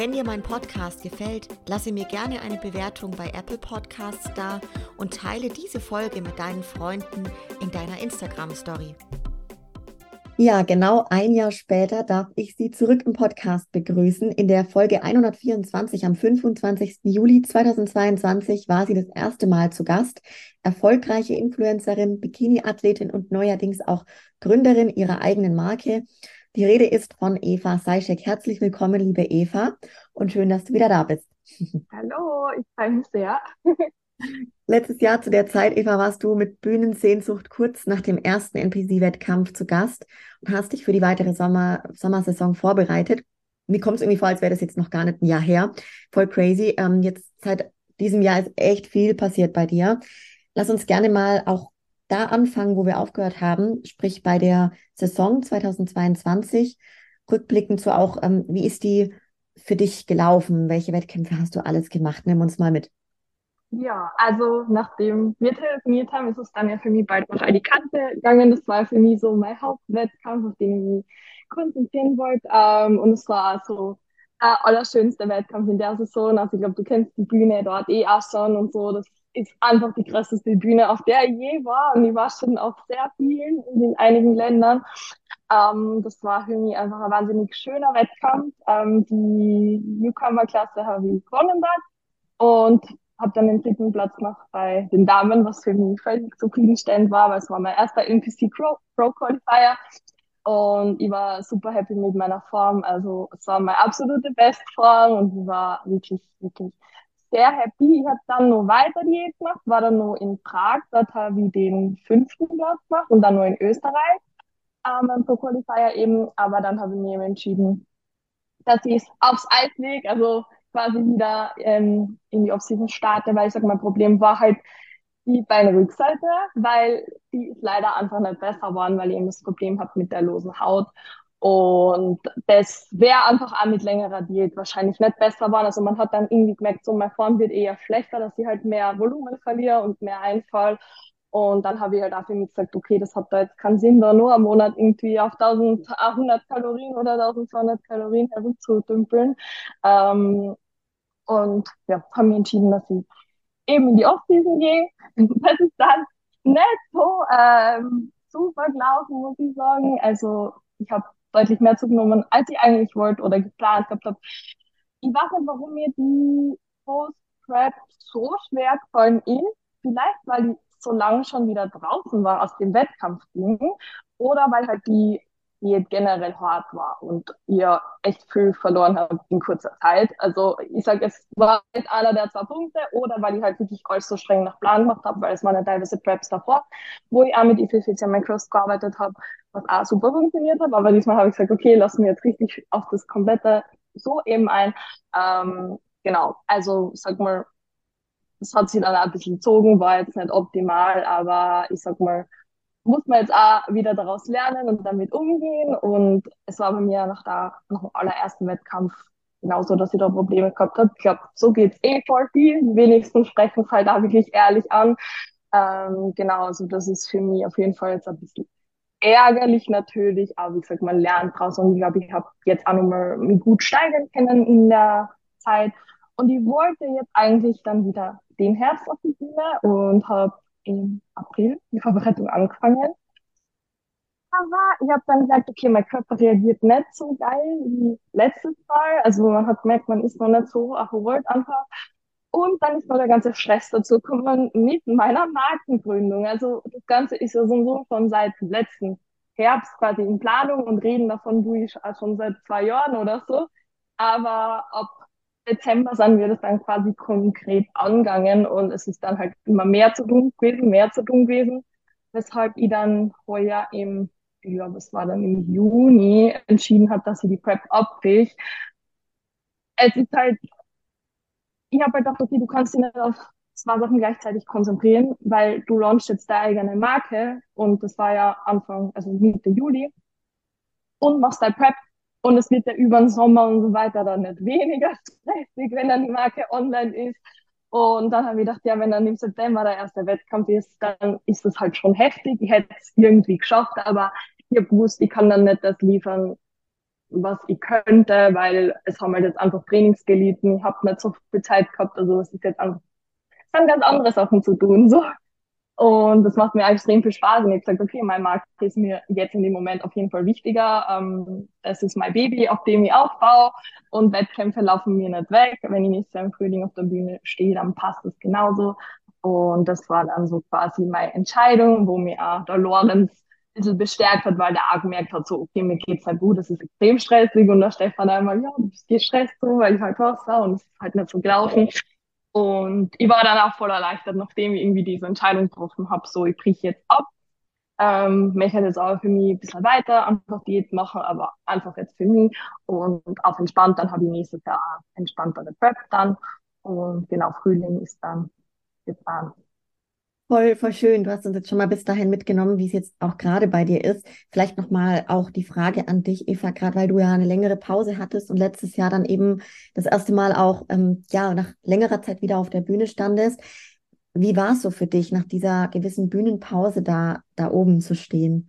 Wenn dir mein Podcast gefällt, lasse mir gerne eine Bewertung bei Apple Podcasts da und teile diese Folge mit deinen Freunden in deiner Instagram Story. Ja, genau ein Jahr später darf ich Sie zurück im Podcast begrüßen. In der Folge 124 am 25. Juli 2022 war sie das erste Mal zu Gast. Erfolgreiche Influencerin, Bikini-Athletin und neuerdings auch Gründerin ihrer eigenen Marke. Die Rede ist von Eva Seischek. Herzlich willkommen, liebe Eva, und schön, dass du wieder da bist. Hallo, ich freue mich sehr. Letztes Jahr zu der Zeit, Eva, warst du mit Bühnensehnsucht kurz nach dem ersten NPC-Wettkampf zu Gast und hast dich für die weitere Sommer Sommersaison vorbereitet. Mir kommt es irgendwie vor, als wäre das jetzt noch gar nicht ein Jahr her. Voll crazy. Ähm, jetzt seit diesem Jahr ist echt viel passiert bei dir. Lass uns gerne mal auch da anfangen, wo wir aufgehört haben, sprich bei der Saison 2022. Rückblickend so auch, ähm, wie ist die für dich gelaufen? Welche Wettkämpfe hast du alles gemacht? Nimm uns mal mit. Ja, also nachdem wir telefoniert haben, ist es dann ja für mich bald nach Alicante gegangen. Das war für mich so mein Hauptwettkampf, auf den ich mich konzentrieren wollte. Ähm, und es war so der allerschönste Wettkampf in der Saison. Also ich glaube, du kennst die Bühne dort eh auch schon und so. Das ist einfach die krasseste Bühne, auf der ich je war. Und ich war schon auf sehr vielen in einigen Ländern. Ähm, das war für mich einfach ein wahnsinnig schöner Wettkampf. Ähm, die Newcomer-Klasse habe ich gewonnen dort und habe dann den dritten Platz noch bei den Damen, was für mich völlig zufriedenstellend war, weil es war mein erster NPC Pro Qualifier und ich war super happy mit meiner Form. Also es war meine absolute Bestform und ich war wirklich, wirklich sehr happy. Ich habe dann noch weiter Diät gemacht, war dann noch in Prag, dort habe ich den fünften Platz gemacht und dann nur in Österreich ähm, Pro Qualifier eben. Aber dann habe ich mir eben entschieden, dass ich es aufs Eis lege, also quasi wieder ähm, in die Offseason starte, weil ich sag, mein Problem war halt die Beinrückseite, weil die ist leider einfach nicht besser geworden, weil ich eben das Problem habe mit der losen Haut. Und das wäre einfach auch mit längerer Diät wahrscheinlich nicht besser geworden. Also man hat dann irgendwie gemerkt, so meine Form wird eher schlechter, dass ich halt mehr Volumen verliere und mehr Einfall. Und dann habe ich halt auch für mich gesagt, okay, das hat da jetzt keinen Sinn, da nur am Monat irgendwie auf 1100 Kalorien oder 1200 Kalorien herumzudümpeln. Ähm, und ja, haben wir entschieden, dass ich eben in die Offseason gehe. Das ist dann nicht so ähm, super gelaufen, muss ich sagen. Also ich habe deutlich mehr zugenommen, als ich eigentlich wollte oder geplant gehabt habe. Ich weiß nicht, warum mir die Post-Prep so schwer gefallen ist. Vielleicht, weil ich so lange schon wieder draußen war aus dem Wettkampfding oder weil halt die Diät generell hart war und ihr echt viel verloren habt in kurzer Zeit. Also ich sage, es war nicht einer der zwei Punkte oder weil ich halt wirklich alles so streng nach Plan gemacht habe, weil es waren ja teilweise Preps davor, wo ich auch mit Effizienz Macros gearbeitet habe, was auch super funktioniert hat. Aber diesmal habe ich gesagt, okay, lassen wir jetzt richtig auf das komplette so eben ein. Ähm, genau, also sag mal, das hat sich dann ein bisschen gezogen, war jetzt nicht optimal, aber ich sag mal, muss man jetzt auch wieder daraus lernen und damit umgehen. Und es war bei mir nach, der, nach dem allerersten Wettkampf genauso, dass ich da Probleme gehabt habe. Ich glaube, so geht's eh voll viel. Wenigstens sprechen es halt auch wirklich ehrlich an. Ähm, genau, also das ist für mich auf jeden Fall jetzt ein bisschen ärgerlich natürlich, aber wie gesagt, man lernt draus und ich glaube, ich habe jetzt auch nochmal gut steigern können in der Zeit. Und ich wollte jetzt eigentlich dann wieder den Herbst auf die Bühne und habe im April die Vorbereitung angefangen. Aber ich habe dann gesagt, okay, mein Körper reagiert nicht so geil wie letztes Mal. Also man hat gemerkt, man ist noch nicht so erholt einfach. Und dann ist noch der ganze Stress dazu gekommen mit meiner Markengründung. Also das Ganze ist ja so von seit letzten Herbst quasi in Planung und reden davon tue ich schon seit zwei Jahren oder so. Aber ab Dezember sind wir das dann quasi konkret angegangen und es ist dann halt immer mehr zu tun gewesen, mehr zu tun gewesen, weshalb ich dann heuer im, ich glaube, es war dann im Juni entschieden habe, dass ich die Prep abbricht. Es ist halt, ich habe halt gedacht, okay, du kannst dich nicht auf zwei Sachen gleichzeitig konzentrieren, weil du launchst jetzt deine eigene Marke und das war ja Anfang, also Mitte Juli und machst dein Prep und es wird ja über den Sommer und so weiter dann nicht weniger stressig, wenn dann die Marke online ist. Und dann habe ich gedacht, ja, wenn dann im September der erste Wettkampf ist, dann ist das halt schon heftig. Ich hätte es irgendwie geschafft, aber ich habe gewusst, ich kann dann nicht das liefern, was ich könnte, weil es haben halt jetzt einfach Trainings gelitten. Ich habe nicht so viel Zeit gehabt, also es ist jetzt einfach, es haben ganz andere Sachen zu tun, so. Und das macht mir extrem viel Spaß. Und ich habe gesagt, okay, mein Markt ist mir jetzt in dem Moment auf jeden Fall wichtiger. Ähm, das ist mein Baby, auf dem ich aufbaue. Und Wettkämpfe laufen mir nicht weg. Wenn ich nächstes Jahr im Frühling auf der Bühne stehe, dann passt das genauso. Und das war dann so quasi meine Entscheidung, wo mir auch der Lorenz ein bisschen bestärkt hat, weil der auch gemerkt hat, so, okay, mir geht's halt gut, das ist extrem stressig. Und der Stefan einmal, ja, du bist gestresst so, weil ich halt was war und es ist halt nicht so gelaufen. Und ich war dann auch voll erleichtert, nachdem ich irgendwie diese Entscheidung getroffen habe, so ich brich jetzt ab. Ähm, möchte jetzt auch für mich ein bisschen weiter einfach Diät machen, aber einfach jetzt für mich und auf entspannt, dann habe ich nächstes Jahr entspanntere Prep dann und genau, Frühling ist dann geplant. Voll, voll schön. Du hast uns jetzt schon mal bis dahin mitgenommen, wie es jetzt auch gerade bei dir ist. Vielleicht nochmal auch die Frage an dich, Eva, gerade weil du ja eine längere Pause hattest und letztes Jahr dann eben das erste Mal auch, ähm, ja, nach längerer Zeit wieder auf der Bühne standest. Wie war es so für dich, nach dieser gewissen Bühnenpause da, da oben zu stehen?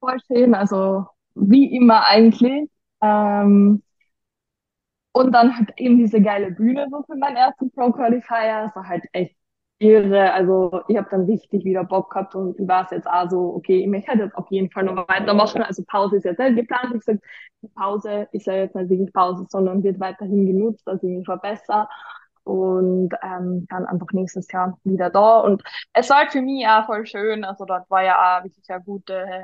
Voll schön, also wie immer eigentlich. Ähm, und dann halt eben diese geile Bühne so für meinen ersten Pro Qualifier. Es halt echt irre. Also ich habe dann richtig wieder Bock gehabt und war es jetzt auch so, okay, ich möchte jetzt auf jeden Fall noch weitermachen. Also Pause ist jetzt nicht geplant. Ich die Pause ist ja jetzt nicht wirklich Pause, sondern wird weiterhin genutzt, dass ich mich verbessere und ähm, dann einfach nächstes Jahr wieder da. Und es war halt für mich auch voll schön. Also dort war ja auch wirklich eine gute äh,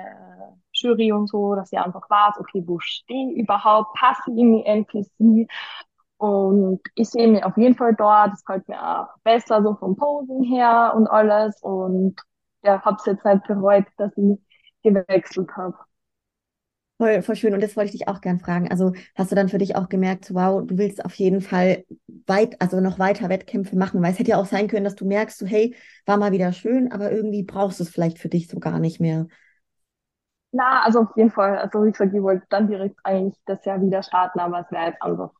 Jury und so, dass ich einfach weiß, okay, wo stehe ich überhaupt, passe ich in die NPC und ich sehe mich auf jeden Fall dort. Das gefällt mir auch besser, so vom Posen her und alles. Und ja, habe es jetzt halt bereut, dass ich gewechselt habe. Voll, voll schön. Und das wollte ich dich auch gern fragen. Also hast du dann für dich auch gemerkt, wow, du willst auf jeden Fall weit, also noch weiter Wettkämpfe machen, weil es hätte ja auch sein können, dass du merkst, so, hey, war mal wieder schön, aber irgendwie brauchst du es vielleicht für dich so gar nicht mehr. Na, also auf jeden Fall. Also wie gesagt, ich wollte dann direkt eigentlich das Jahr wieder starten, aber es wäre jetzt einfach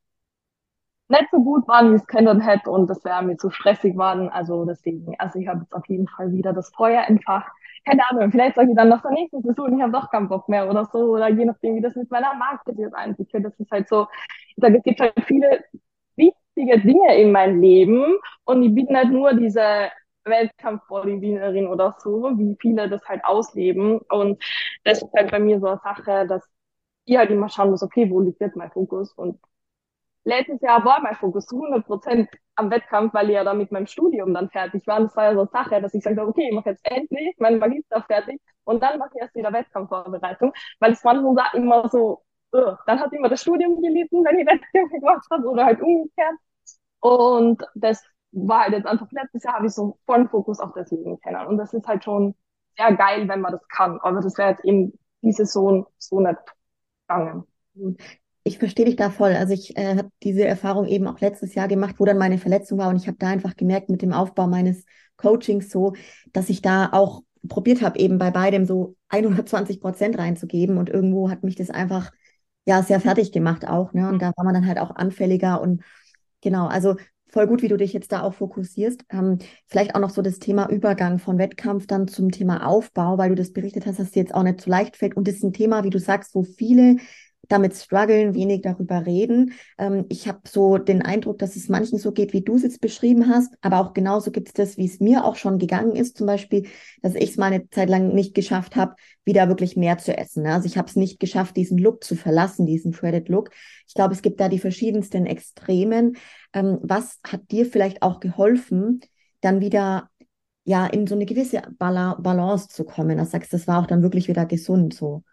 nicht so gut waren, wie es kennen hätte und das wäre mir zu stressig waren. Also deswegen, also ich habe jetzt auf jeden Fall wieder das Feuer entfacht. Keine Ahnung, vielleicht sage ich dann nach der nächsten Saison, ich habe doch keinen Bock mehr oder so, oder je nachdem, wie das mit meiner Marke jetzt einzieht. Das ist halt so, ich sage, es gibt halt viele wichtige Dinge in meinem Leben und ich bin nicht nur diese Weltkampf-Bodybuilderin oder so, wie viele das halt ausleben. Und das ist halt bei mir so eine Sache, dass ich halt immer schauen muss, okay, wo liegt jetzt mein Fokus? Und letztes Jahr war mein Fokus zu 100 Prozent am Wettkampf, weil ich ja dann mit meinem Studium dann fertig war. Und das war ja so eine Sache, dass ich gesagt habe, okay, ich mache jetzt endlich meinen Magister fertig und dann mache ich erst wieder Wettkampfvorbereitung, weil es manchmal immer so, uh, dann hat immer das Studium gelitten, wenn ich Wettkämpfe gemacht habe oder halt umgekehrt. Und das war halt jetzt einfach letztes Jahr habe ich so vollen Fokus auf das Leben kennen. Und das ist halt schon sehr geil, wenn man das kann. Aber das wäre jetzt eben die Saison so nicht gegangen ich verstehe dich da voll. Also ich äh, habe diese Erfahrung eben auch letztes Jahr gemacht, wo dann meine Verletzung war und ich habe da einfach gemerkt mit dem Aufbau meines Coachings so, dass ich da auch probiert habe, eben bei beidem so 120 Prozent reinzugeben und irgendwo hat mich das einfach ja sehr fertig gemacht auch. Ne? Und da war man dann halt auch anfälliger und genau, also voll gut, wie du dich jetzt da auch fokussierst. Ähm, vielleicht auch noch so das Thema Übergang von Wettkampf dann zum Thema Aufbau, weil du das berichtet hast, dass dir jetzt auch nicht so leicht fällt. Und das ist ein Thema, wie du sagst, wo viele damit strugglen, wenig darüber reden. Ähm, ich habe so den Eindruck, dass es manchen so geht, wie du es jetzt beschrieben hast, aber auch genauso gibt es das, wie es mir auch schon gegangen ist, zum Beispiel, dass ich es mal eine Zeit lang nicht geschafft habe, wieder wirklich mehr zu essen. Ne? Also ich habe es nicht geschafft, diesen Look zu verlassen, diesen Shredded Look. Ich glaube, es gibt da die verschiedensten Extremen. Ähm, was hat dir vielleicht auch geholfen, dann wieder ja in so eine gewisse Balance zu kommen? Du sagst, das war auch dann wirklich wieder gesund so.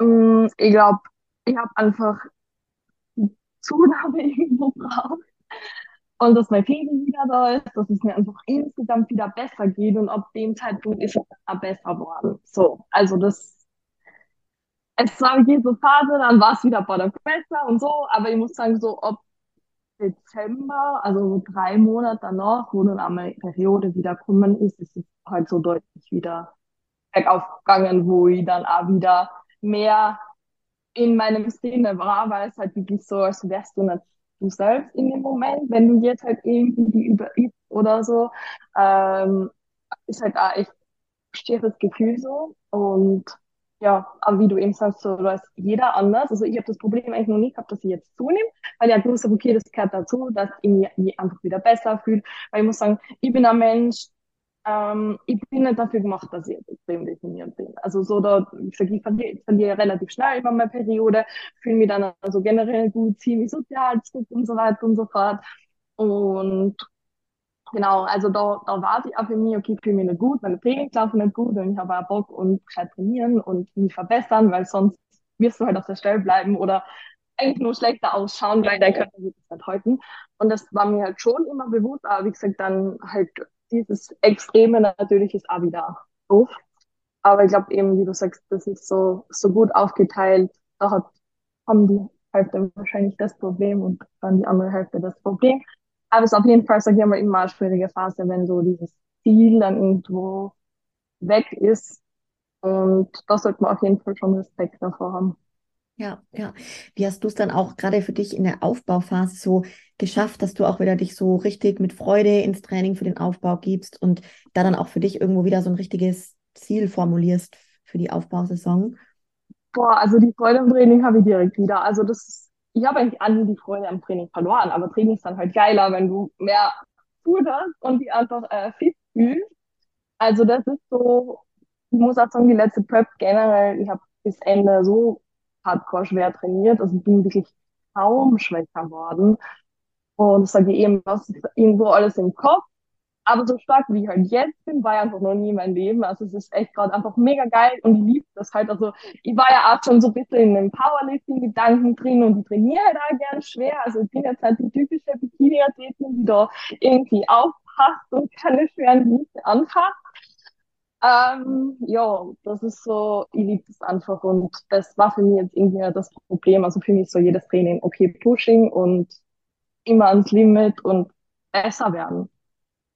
Mm, ich glaube, ich habe einfach Zunahme irgendwo braucht und dass mein Pegel wieder da ist, dass es mir einfach insgesamt wieder besser geht und ab dem Zeitpunkt ist es auch besser geworden. So, also das, es war so Phase, dann war es wieder bei der besser und so, aber ich muss sagen, so ab Dezember, also drei Monate danach, wo dann einmal Periode wieder gekommen ist, ist es halt so deutlich wieder bergauf gegangen, wo ich dann auch wieder mehr in meinem Sinne war, weil es halt wirklich so, als wärst du nicht du selbst in dem Moment, wenn du jetzt halt irgendwie die oder so, ähm, ist halt auch echt ein schieres Gefühl so und ja, aber wie du eben sagst, so, da ist jeder anders. Also ich habe das Problem eigentlich noch nie gehabt, dass ich jetzt zunehme, weil ich halt habe, okay, das gehört dazu, dass ich mich einfach wieder besser fühle. Weil ich muss sagen, ich bin ein Mensch, ähm, ich bin nicht dafür gemacht, dass ich extrem definiert bin. Also so da, ich sage, ich verliere, verliere relativ schnell immer meine Periode, fühle mich dann also generell gut, ziehe mich sozial zurück und so weiter und so fort. Und genau, also da, da war ich auch für mich, okay, ich fühle mich nicht gut, meine Trainings laufen nicht gut und ich habe auch Bock und kann trainieren und mich verbessern, weil sonst wirst du halt auf der Stelle bleiben oder eigentlich nur schlechter ausschauen, weil dein Körper es nicht halten. Und das war mir halt schon immer bewusst, aber wie gesagt, dann halt dieses Extreme natürlich ist auch wieder doof. Aber ich glaube eben, wie du sagst, das ist so, so gut aufgeteilt. Da hat, haben die Hälfte wahrscheinlich das Problem und dann die andere Hälfte das Problem. Aber es ist auf jeden Fall, sag ich mal, immer eine schwierige Phase, wenn so dieses Ziel dann irgendwo weg ist. Und da sollte man auf jeden Fall schon Respekt davor haben. Ja, ja. Wie hast du es dann auch gerade für dich in der Aufbauphase so geschafft, dass du auch wieder dich so richtig mit Freude ins Training für den Aufbau gibst und da dann auch für dich irgendwo wieder so ein richtiges Ziel formulierst für die Aufbausaison? Boah, also die Freude am Training habe ich direkt wieder. Also das ist, ich habe eigentlich an die Freude am Training verloren, aber Training ist dann halt geiler, wenn du mehr hast und die einfach äh, fit fühlst. Also das ist so, ich muss auch sagen, die letzte Prep generell, ich habe bis Ende so hardcore schwer trainiert. Also bin wirklich kaum schwächer geworden. Und das sage ich eben, was ist irgendwo alles im Kopf. Aber so stark wie ich halt jetzt bin, war ich einfach noch nie mein Leben. Also es ist echt gerade einfach mega geil und ich liebe das halt. Also ich war ja auch schon so ein bisschen in den Powerlifting-Gedanken drin und ich trainiere halt auch gern schwer. Also ich bin jetzt halt die typische Bikini-Athletin, die da irgendwie aufpasst und keine schweren Gewichte anfasst. Ähm, ja, das ist so, ich liebe das einfach und das war für mich jetzt irgendwie das Problem. Also für mich so jedes Training, okay, Pushing und immer ans Limit und besser werden.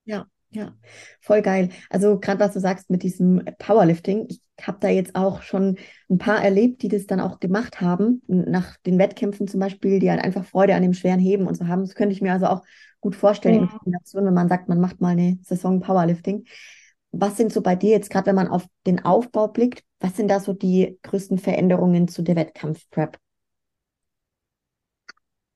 Ja, ja, voll geil. Also gerade was du sagst mit diesem Powerlifting, ich habe da jetzt auch schon ein paar erlebt, die das dann auch gemacht haben, nach den Wettkämpfen zum Beispiel, die halt einfach Freude an dem schweren Heben und so haben. Das könnte ich mir also auch gut vorstellen mhm. in Kombination, wenn man sagt, man macht mal eine Saison Powerlifting. Was sind so bei dir jetzt, gerade wenn man auf den Aufbau blickt, was sind da so die größten Veränderungen zu der Wettkampfprep?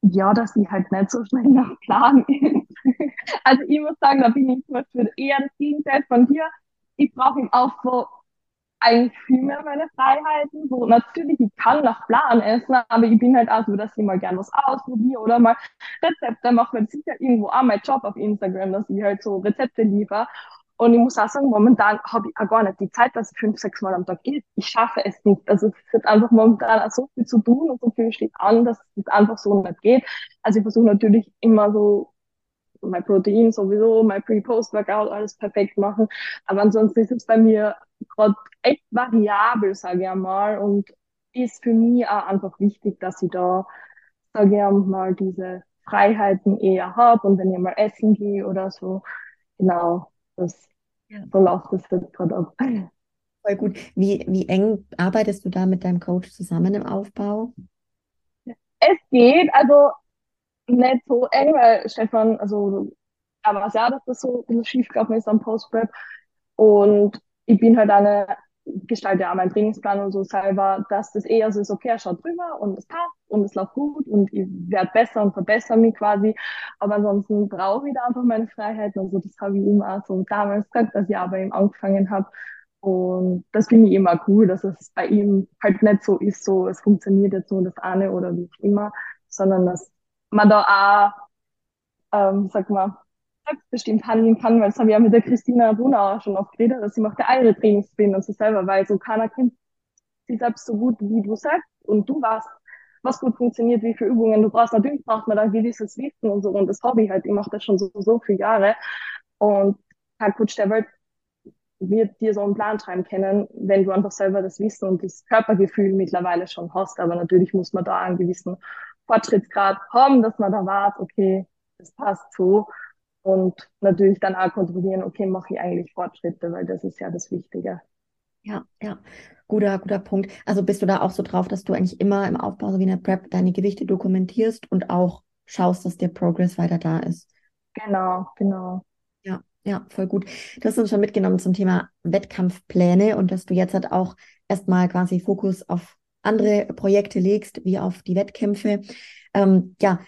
Ja, dass sie halt nicht so schnell nach Plan ist. also ich muss sagen, da bin ich zum Beispiel eher das Gegenteil von dir. Ich brauche im Aufbau eigentlich viel mehr meine Freiheiten. So, natürlich, ich kann nach Plan essen, aber ich bin halt auch so, dass ich mal gern was ausprobiere oder mal Rezepte mache, das ist ja irgendwo auch mein Job auf Instagram, dass ich halt so Rezepte liefere. Und ich muss auch sagen, momentan habe ich auch gar nicht die Zeit, dass ich fünf, sechs Mal am Tag isst. Ich schaffe es nicht. Also es wird einfach momentan auch so viel zu tun und so viel steht an, dass es einfach so nicht geht. Also ich versuche natürlich immer so mein Protein sowieso, mein Pre-Post-Workout, alles perfekt machen. Aber ansonsten ist es bei mir gerade echt variabel, sage ich einmal. Und ist für mich auch einfach wichtig, dass ich da, sage ich einmal, diese Freiheiten eher habe. Und wenn ich mal essen gehe oder so, genau, das ja. So läuft das jetzt gerade ab. Voll gut. Wie, wie eng arbeitest du da mit deinem Coach zusammen im Aufbau? Es geht, also nicht so eng, weil Stefan, also weiß ja, dass das so ein bisschen schief gelaufen ist am Post-Prep. Und ich bin halt eine gestalte auch meinen Trainingsplan und so selber, dass das eher so ist, okay, schaut drüber und es passt und es läuft gut und ich werde besser und verbessere mich quasi. Aber ansonsten brauche ich da einfach meine Freiheiten und so, das habe ich immer so damals gesagt, dass ich bei ihm angefangen habe. Und das finde ich immer cool, dass es bei ihm halt nicht so ist, so es funktioniert jetzt nur das eine oder wie immer, sondern dass man da auch, ähm, sag mal, selbstbestimmt handeln kann, weil das habe ich ja mit der Christina Brunauer schon oft geredet, dass sie macht ja ihre Trainingspläne und sie selber, weil so keiner kennt sie selbst so gut wie du selbst und du weißt, was gut funktioniert, wie viele Übungen du brauchst. Natürlich braucht man da gewisses Wissen und so und das Hobby halt, ich mache das schon so, so viele Jahre und kein Coach der Welt wird dir so einen Plan schreiben können, wenn du einfach selber das Wissen und das Körpergefühl mittlerweile schon hast, aber natürlich muss man da einen gewissen Fortschrittsgrad haben, dass man da weiß, okay, das passt so. Und natürlich dann auch kontrollieren, okay, mache ich eigentlich Fortschritte, weil das ist ja das Wichtige. Ja, ja, guter, guter Punkt. Also bist du da auch so drauf, dass du eigentlich immer im Aufbau so wie in der Prep deine Gewichte dokumentierst und auch schaust, dass der Progress weiter da ist? Genau, genau. Ja, ja, voll gut. Du hast uns schon mitgenommen zum Thema Wettkampfpläne und dass du jetzt halt auch erstmal quasi Fokus auf andere Projekte legst, wie auf die Wettkämpfe. Ähm, ja,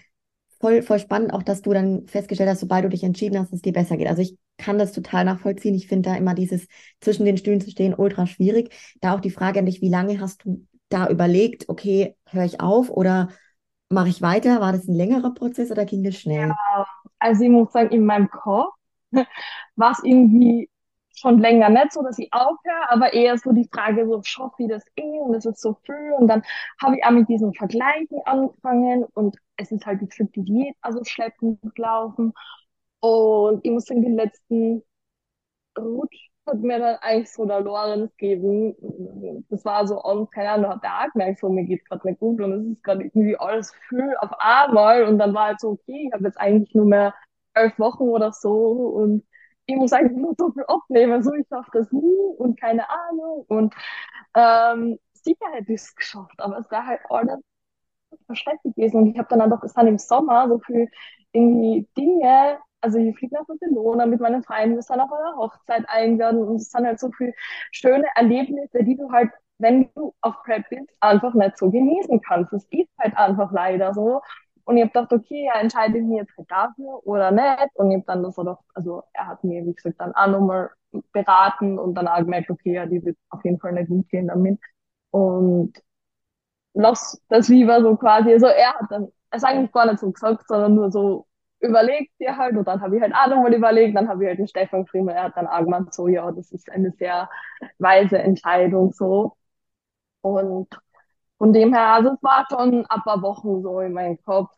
voll, voll spannend auch, dass du dann festgestellt hast, sobald du dich entschieden hast, dass es dir besser geht. Also ich kann das total nachvollziehen. Ich finde da immer dieses zwischen den Stühlen zu stehen ultra schwierig. Da auch die Frage an dich, wie lange hast du da überlegt, okay, höre ich auf oder mache ich weiter? War das ein längerer Prozess oder ging das schnell? Ja, also ich muss sagen, in meinem Kopf war es irgendwie schon länger nicht so, dass ich aufhöre, aber eher so die Frage, so schaffe ich das eh und es ist so früh und dann habe ich auch mit diesen Vergleichen angefangen und es ist halt, wie gesagt, die Diät also schleppend gelaufen. Und ich muss sagen, die letzten Rutsch hat mir dann eigentlich so der Lorenz gegeben. Das war so on, keine Ahnung, hat der auch gemerkt, so, mir geht gerade nicht gut und es ist gerade irgendwie alles viel auf einmal. Und dann war halt so, okay, ich habe jetzt eigentlich nur mehr elf Wochen oder so und ich muss eigentlich nur so viel abnehmen, so ich schaffe das nie und keine Ahnung. Und ähm, sicher hätte ich es geschafft, aber es war halt alles verständlich gewesen. Und ich habe dann einfach, es dann im Sommer so viel irgendwie Dinge, also ich fliege nach Barcelona mit meinen Freunden, wir sind auf einer Hochzeit eingeladen und es sind halt so viele schöne Erlebnisse, die du halt, wenn du auf Prep bist, einfach nicht so genießen kannst. Es ist halt einfach leider so. Und ich habe gedacht, okay, ja, entscheide ich mich jetzt dafür oder nicht. Und ich habe dann das doch, also er hat mir, wie gesagt, dann auch nochmal beraten und dann auch gemerkt, okay, ja, die wird auf jeden Fall nicht gut gehen damit. Und lass das lieber so quasi, also er hat dann, es eigentlich gar nicht so gesagt, sondern nur so überlegt dir halt und dann habe ich halt auch nochmal überlegt, dann habe ich halt den Stefan geschrieben, er hat dann auch gemeint, so, ja, das ist eine sehr weise Entscheidung, so. Und von dem her, also es war schon ein paar Wochen so in meinem Kopf,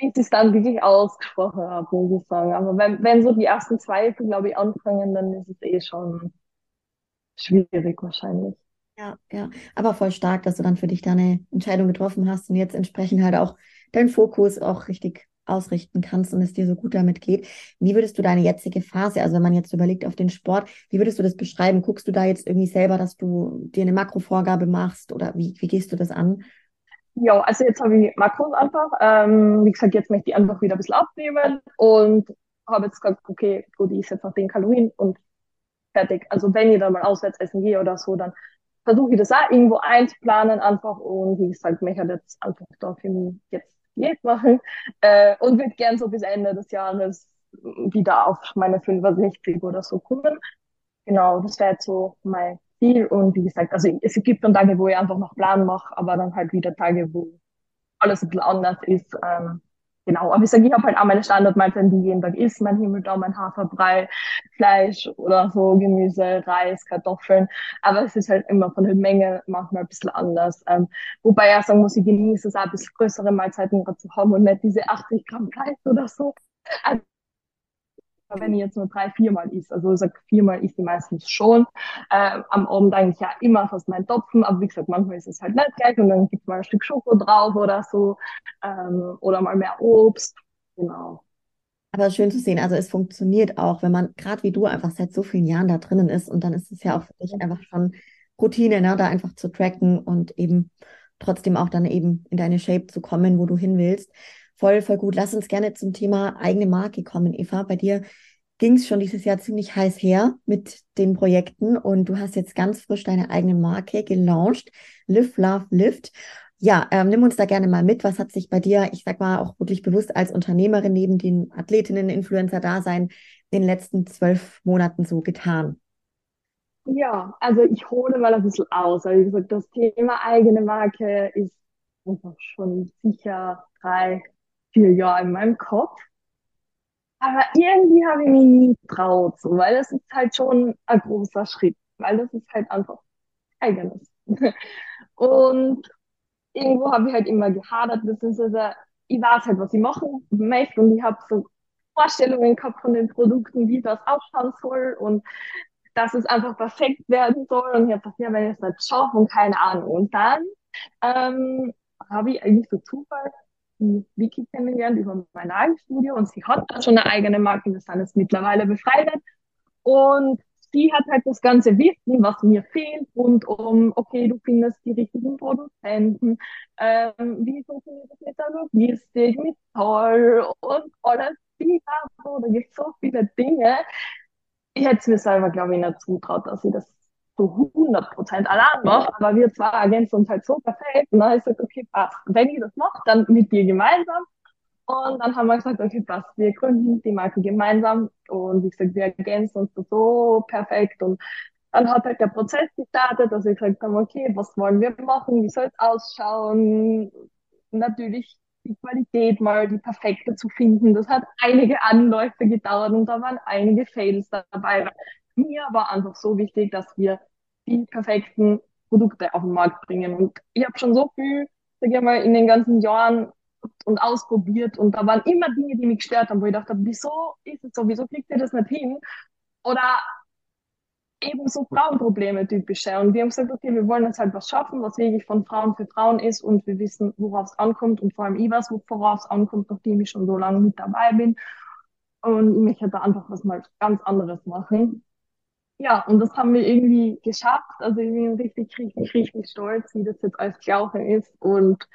ich es dann wirklich ausgesprochen habe, muss ich sagen. Aber wenn, wenn so die ersten Zweifel, glaube ich, anfangen, dann ist es eh schon schwierig wahrscheinlich. Ja, ja, aber voll stark, dass du dann für dich deine Entscheidung getroffen hast und jetzt entsprechend halt auch deinen Fokus auch richtig ausrichten kannst und es dir so gut damit geht. Wie würdest du deine jetzige Phase, also wenn man jetzt überlegt auf den Sport, wie würdest du das beschreiben? Guckst du da jetzt irgendwie selber, dass du dir eine Makrovorgabe machst oder wie, wie gehst du das an? Ja, also jetzt habe ich Makros einfach. Ähm, wie gesagt, jetzt möchte ich einfach wieder ein bisschen abnehmen und habe jetzt gesagt, okay, gut, ich setze nach den Kalorien und fertig. Also wenn ich da mal auswärts essen gehe oder so, dann versuche ich das auch irgendwo einzuplanen einfach und wie gesagt, mich hat jetzt einfach da für mich jetzt Diät machen äh, und würde gern so bis Ende des Jahres wieder auf meine 65 oder so kommen. Genau, das wäre jetzt so mein Ziel und wie gesagt, also es gibt dann Tage, wo ich einfach noch Plan mache, aber dann halt wieder Tage, wo alles ein bisschen anders ist. Ähm, Genau, aber ich sage, ich habe halt auch meine Standardmahlzeiten, die jeden Tag isst, mein Himmelblau, mein Haferbrei, Fleisch oder so, Gemüse, Reis, Kartoffeln. Aber es ist halt immer von der Menge manchmal ein bisschen anders. Ähm, wobei ich sagen muss, ich genieße es auch ein bisschen größere Mahlzeiten zu haben und nicht diese 80 Gramm Fleisch oder so. Also wenn ich jetzt nur drei, viermal isst. Also ich sag viermal isst die meistens schon. Äh, am Abend eigentlich ja immer fast mein Topfen, aber wie gesagt, manchmal ist es halt nicht gleich und dann gibt mal ein Stück Schoko drauf oder so. Ähm, oder mal mehr Obst. Genau. Aber schön zu sehen, also es funktioniert auch, wenn man, gerade wie du, einfach seit so vielen Jahren da drinnen ist und dann ist es ja auch für dich einfach schon Routine, ne, da einfach zu tracken und eben trotzdem auch dann eben in deine Shape zu kommen, wo du hin willst. Voll, voll gut. Lass uns gerne zum Thema eigene Marke kommen, Eva. Bei dir ging es schon dieses Jahr ziemlich heiß her mit den Projekten und du hast jetzt ganz frisch deine eigene Marke gelauncht. Live, Love, Lift. Ja, ähm, nimm uns da gerne mal mit. Was hat sich bei dir, ich sag mal, auch wirklich bewusst als Unternehmerin neben den Athletinnen, Influencer-Dasein in den letzten zwölf Monaten so getan? Ja, also ich hole mal ein bisschen aus. Also wie gesagt, das Thema eigene Marke ist einfach schon sicher drei, vier Jahre in meinem Kopf. Aber irgendwie habe ich mich nie traut, so, weil das ist halt schon ein großer Schritt, weil das ist halt einfach eigenes. Und irgendwo habe ich halt immer gehadert, beziehungsweise ich weiß halt, was ich machen möchte und ich habe so Vorstellungen gehabt von den Produkten, wie das ausschauen soll und dass es einfach perfekt werden soll und ich habe gedacht, ja, wenn ich es nicht schaffe und keine Ahnung. Und dann ähm, habe ich eigentlich so Zufall die Vicky kennengelernt über mein Nagelstudio und sie hat dann schon eine eigene Marke, wir sind jetzt mittlerweile befreundet und sie hat halt das ganze Wissen, was mir fehlt, rund um, okay, du findest die richtigen Produzenten, ähm, wie funktioniert das mit der Logistik, mit Zoll und alles. Da gibt es so viele Dinge. Ich hätte es mir selber, glaube ich, nicht zutraut, dass ich das zu 100 Prozent allein mache, aber wir zwei ergänzen uns halt so perfekt. Und dann habe ich gesagt, okay, passt. Wenn ich das mache, dann mit dir gemeinsam. Und dann haben wir gesagt, okay, passt, wir gründen die Marke gemeinsam. Und wie gesagt, wir ergänzen uns so perfekt. Und dann hat halt der Prozess gestartet, dass wir gesagt haben, okay, was wollen wir machen? Wie soll es ausschauen? Natürlich die Qualität mal, die perfekte zu finden. Das hat einige Anläufe gedauert und da waren einige Fails dabei. Mir war einfach so wichtig, dass wir die perfekten Produkte auf den Markt bringen. Und ich habe schon so viel, sag ich mal, in den ganzen Jahren und ausprobiert und da waren immer Dinge, die mich gestört haben, wo ich dachte, wieso ist es so, wieso kriegt ihr das nicht hin? Oder eben so Frauenprobleme typische. Und wir haben gesagt, okay, wir wollen jetzt halt was schaffen, was wirklich von Frauen für Frauen ist und wir wissen, worauf es ankommt und vor allem ich weiß, worauf es ankommt, nachdem ich schon so lange mit dabei bin. Und ich möchte da einfach was mal ganz anderes machen. Ja, und das haben wir irgendwie geschafft. Also ich bin richtig, richtig, richtig stolz, wie das jetzt alles gelaufen ist. Und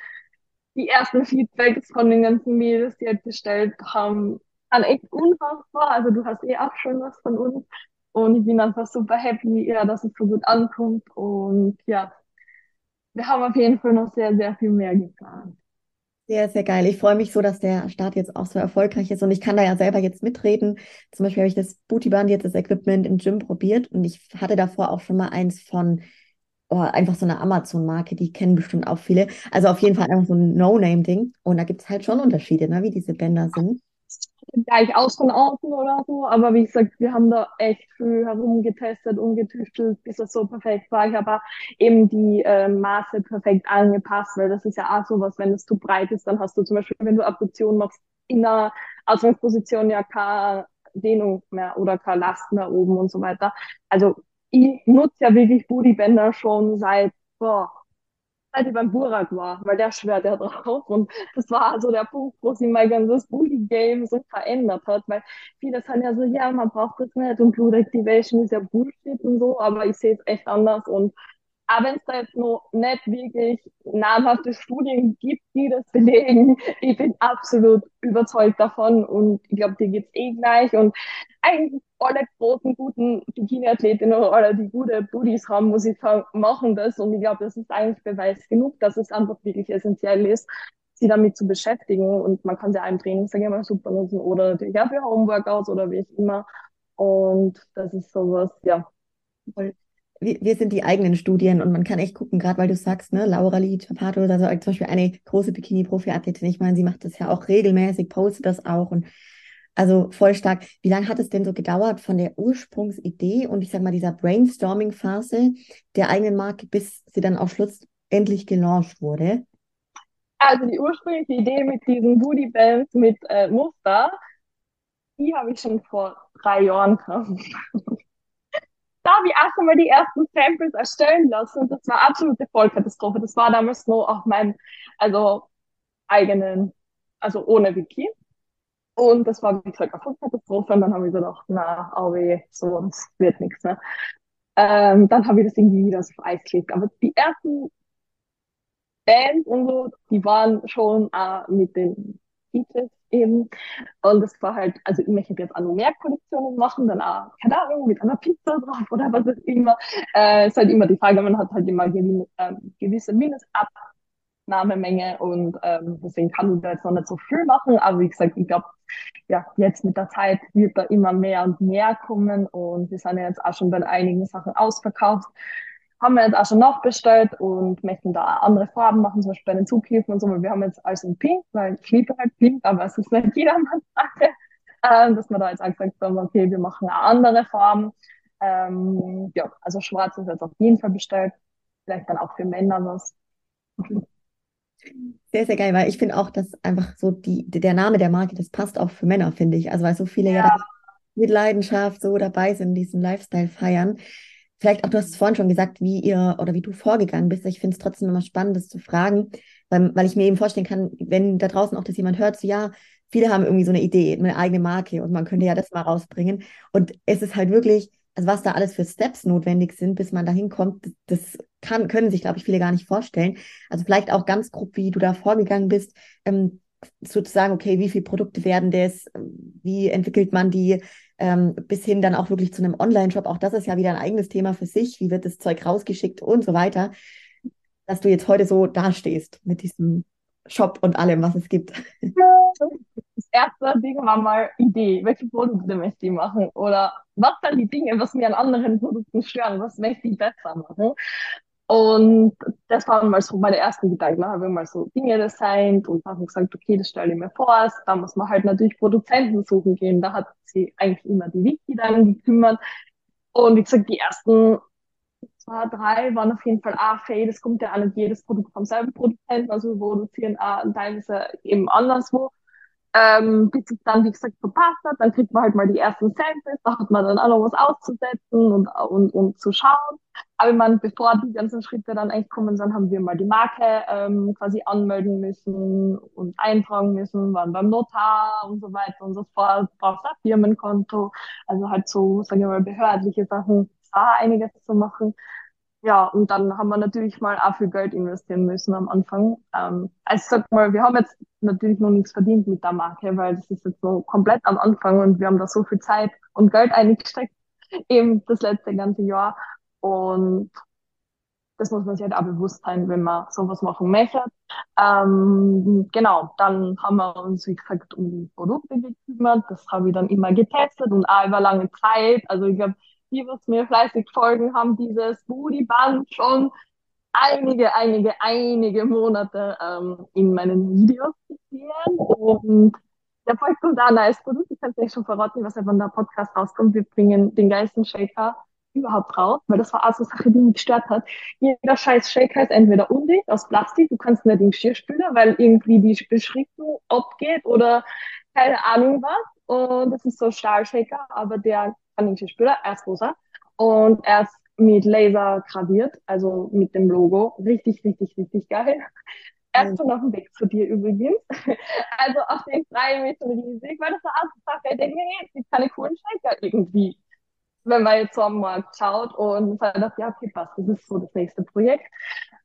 die ersten Feedbacks von den ganzen Mädels, die halt bestellt haben, waren echt unfassbar. Also du hast eh auch schon was von uns. Und ich bin einfach super happy, ja, dass es so gut ankommt. Und ja, wir haben auf jeden Fall noch sehr, sehr viel mehr geplant. Sehr, sehr geil. Ich freue mich so, dass der Start jetzt auch so erfolgreich ist und ich kann da ja selber jetzt mitreden. Zum Beispiel habe ich das Bootyband jetzt das Equipment im Gym probiert und ich hatte davor auch schon mal eins von oh, einfach so einer Amazon-Marke, die kennen bestimmt auch viele. Also auf jeden Fall einfach so ein No-Name-Ding und da gibt es halt schon Unterschiede, ne, wie diese Bänder sind gleich aus von außen oder so. Aber wie gesagt, wir haben da echt viel herumgetestet, umgetüftelt, bis es so perfekt war. Ich habe eben die äh, Maße perfekt angepasst, weil das ist ja auch sowas, wenn es zu breit ist, dann hast du zum Beispiel, wenn du Abduktion machst, in der Ausgangsposition ja keine Dehnung mehr oder keine Last mehr oben und so weiter. Also ich nutze ja wirklich Bootybänder schon seit boah, als beim Burak war, weil der schwört ja drauf. Und das war also der Punkt, wo sich mein ganzes Bully-Game so verändert hat, weil viele sagen ja so, ja, man braucht das nicht und Blue Activation ist ja Bullshit und so, aber ich sehe es echt anders und aber wenn es da jetzt noch nicht wirklich namhafte Studien gibt, die das belegen, ich bin absolut überzeugt davon und ich glaube, dir geht's eh gleich und eigentlich alle großen, guten Bikini-Athletinnen oder alle, die gute Booties haben, muss ich sagen, machen das und ich glaube, das ist eigentlich Beweis genug, dass es einfach wirklich essentiell ist, sie damit zu beschäftigen und man kann sie auch im Training, sage ich mal, super nutzen oder natürlich auch für Homeworkouts oder wie ich immer und das ist sowas, ja, wir, sind die eigenen Studien und man kann echt gucken, gerade weil du sagst, ne, Laura Lee Chapato, also zum Beispiel eine große Bikini-Profi-Athletin, ich meine, sie macht das ja auch regelmäßig, postet das auch und also voll stark. Wie lange hat es denn so gedauert von der Ursprungsidee und ich sag mal dieser Brainstorming-Phase der eigenen Marke, bis sie dann auch schlussendlich gelauncht wurde? Also die ursprüngliche Idee mit diesen Booty Bands mit äh, Muster, die habe ich schon vor drei Jahren da habe ich erst einmal die ersten Samples erstellen lassen und das war absolute Vollkatastrophe. Das war damals nur auf meinem, also eigenen, also ohne Wiki. Und das war, wie gesagt, eine Vollkatastrophe. Und dann habe ich gedacht, na, aber so, das wird nichts. Ne? Ähm, dann habe ich das irgendwie wieder auf Eis gelegt. Aber die ersten Bands und so, die waren schon äh, mit den Features eben. Und das war halt, also ich möchte jetzt auch noch mehr Kollektionen machen, dann auch, keine Ahnung, mit einer Pizza drauf oder was auch immer. Äh, ist halt immer die Frage, man hat halt immer gewin, äh, gewisse Mindestabnahmemenge und ähm, deswegen kann ich da jetzt noch nicht so viel machen, aber wie gesagt, ich glaube, ja, jetzt mit der Zeit wird da immer mehr und mehr kommen und wir sind ja jetzt auch schon bei einigen Sachen ausverkauft haben wir jetzt auch schon nachbestellt und möchten da andere Farben machen, zum Beispiel bei den Zughilfen und so, weil wir haben jetzt alles in Pink, weil ich liebe halt Pink, aber es ist nicht jedermanns Sache, ähm, dass wir da jetzt auch gesagt haben, okay, wir machen auch andere Farben. Ähm, ja, also schwarz ist jetzt auf jeden Fall bestellt, vielleicht dann auch für Männer was. Sehr, sehr geil, weil ich finde auch, dass einfach so die, der Name der Marke, das passt auch für Männer, finde ich. Also weil so viele ja, ja mit Leidenschaft so dabei sind, diesen Lifestyle feiern. Vielleicht auch, du hast es vorhin schon gesagt, wie ihr oder wie du vorgegangen bist. Ich finde es trotzdem immer spannend, das zu fragen, weil, weil ich mir eben vorstellen kann, wenn da draußen auch das jemand hört, so ja, viele haben irgendwie so eine Idee, eine eigene Marke und man könnte ja das mal rausbringen. Und es ist halt wirklich, also was da alles für Steps notwendig sind, bis man da hinkommt, das kann, können sich, glaube ich, viele gar nicht vorstellen. Also vielleicht auch ganz grob, wie du da vorgegangen bist, ähm, sozusagen, okay, wie viele Produkte werden das, wie entwickelt man die, ähm, bis hin dann auch wirklich zu einem Online-Shop. Auch das ist ja wieder ein eigenes Thema für sich. Wie wird das Zeug rausgeschickt und so weiter. Dass du jetzt heute so dastehst mit diesem Shop und allem, was es gibt. Das erste Ding war mal Idee. Welche Produkte möchte ich machen? Oder was sind die Dinge, was mir an anderen Produkten stören? Was möchte ich besser machen? Und das waren mal so meine ersten Gedanken. Da habe ich mal so Dinge designt und habe gesagt, okay, das stelle ich mir vor. Da muss man halt natürlich Produzenten suchen gehen. Da hat sie eigentlich immer die Wiki dann gekümmert. Und wie gesagt, die ersten zwei, drei waren auf jeden Fall auch fail. Das kommt ja auch nicht jedes Produkt vom selben Produzenten. Also wir produzieren auch teilweise eben anderswo ähm, bis es dann, wie gesagt, verpasst hat. Dann kriegt man halt mal die ersten Samples, da hat man dann auch noch was auszusetzen und, und, und zu schauen. Aber meine, bevor die ganzen Schritte dann eigentlich kommen sind, haben wir mal die Marke ähm, quasi anmelden müssen und eintragen müssen, waren beim Notar und so weiter und so fort, brauchst ein Firmenkonto, also halt so, sagen wir mal, behördliche Sachen, da einiges zu machen. Ja, und dann haben wir natürlich mal auch viel Geld investieren müssen am Anfang. Ähm, also sag mal, wir haben jetzt natürlich noch nichts verdient mit der Marke, weil das ist jetzt so komplett am Anfang und wir haben da so viel Zeit und Geld eingesteckt, eben das letzte ganze Jahr. Und das muss man sich halt auch bewusst sein, wenn man sowas machen möchte. Ähm, genau, dann haben wir uns, wie gesagt, um die Produkte gekümmert. Das habe ich dann immer getestet und auch über lange Zeit. Also ich glaube, die, was mir fleißig folgen, haben dieses Booty-Band schon einige, einige, einige Monate ähm, in meinen Videos gesehen. Und der Volk kommt da ein neues Produkt. Ich kann es schon verraten, was ja von der Podcast rauskommt. Wir bringen den geilsten Shaker überhaupt raus, weil das war auch so eine Sache, die mich gestört hat. Jeder scheiß Shaker ist entweder undicht, aus Plastik, du kannst nicht den Geschirrspüler, weil irgendwie die Beschriftung abgeht oder keine Ahnung was. Und das ist so Stahlshaker, aber der den Geschirrspüler, er ist rosa und er ist mit Laser graviert, also mit dem Logo. Richtig, richtig, richtig geil. Er ist schon auf dem Weg zu dir übrigens. Also auf den freue ich mich schon riesig, weil das war auch Sache, ich denke mir, jetzt gibt keine coolen Shaker irgendwie. Wenn man jetzt so am Markt schaut und dachte, ja, okay, passt, das ist so das nächste Projekt.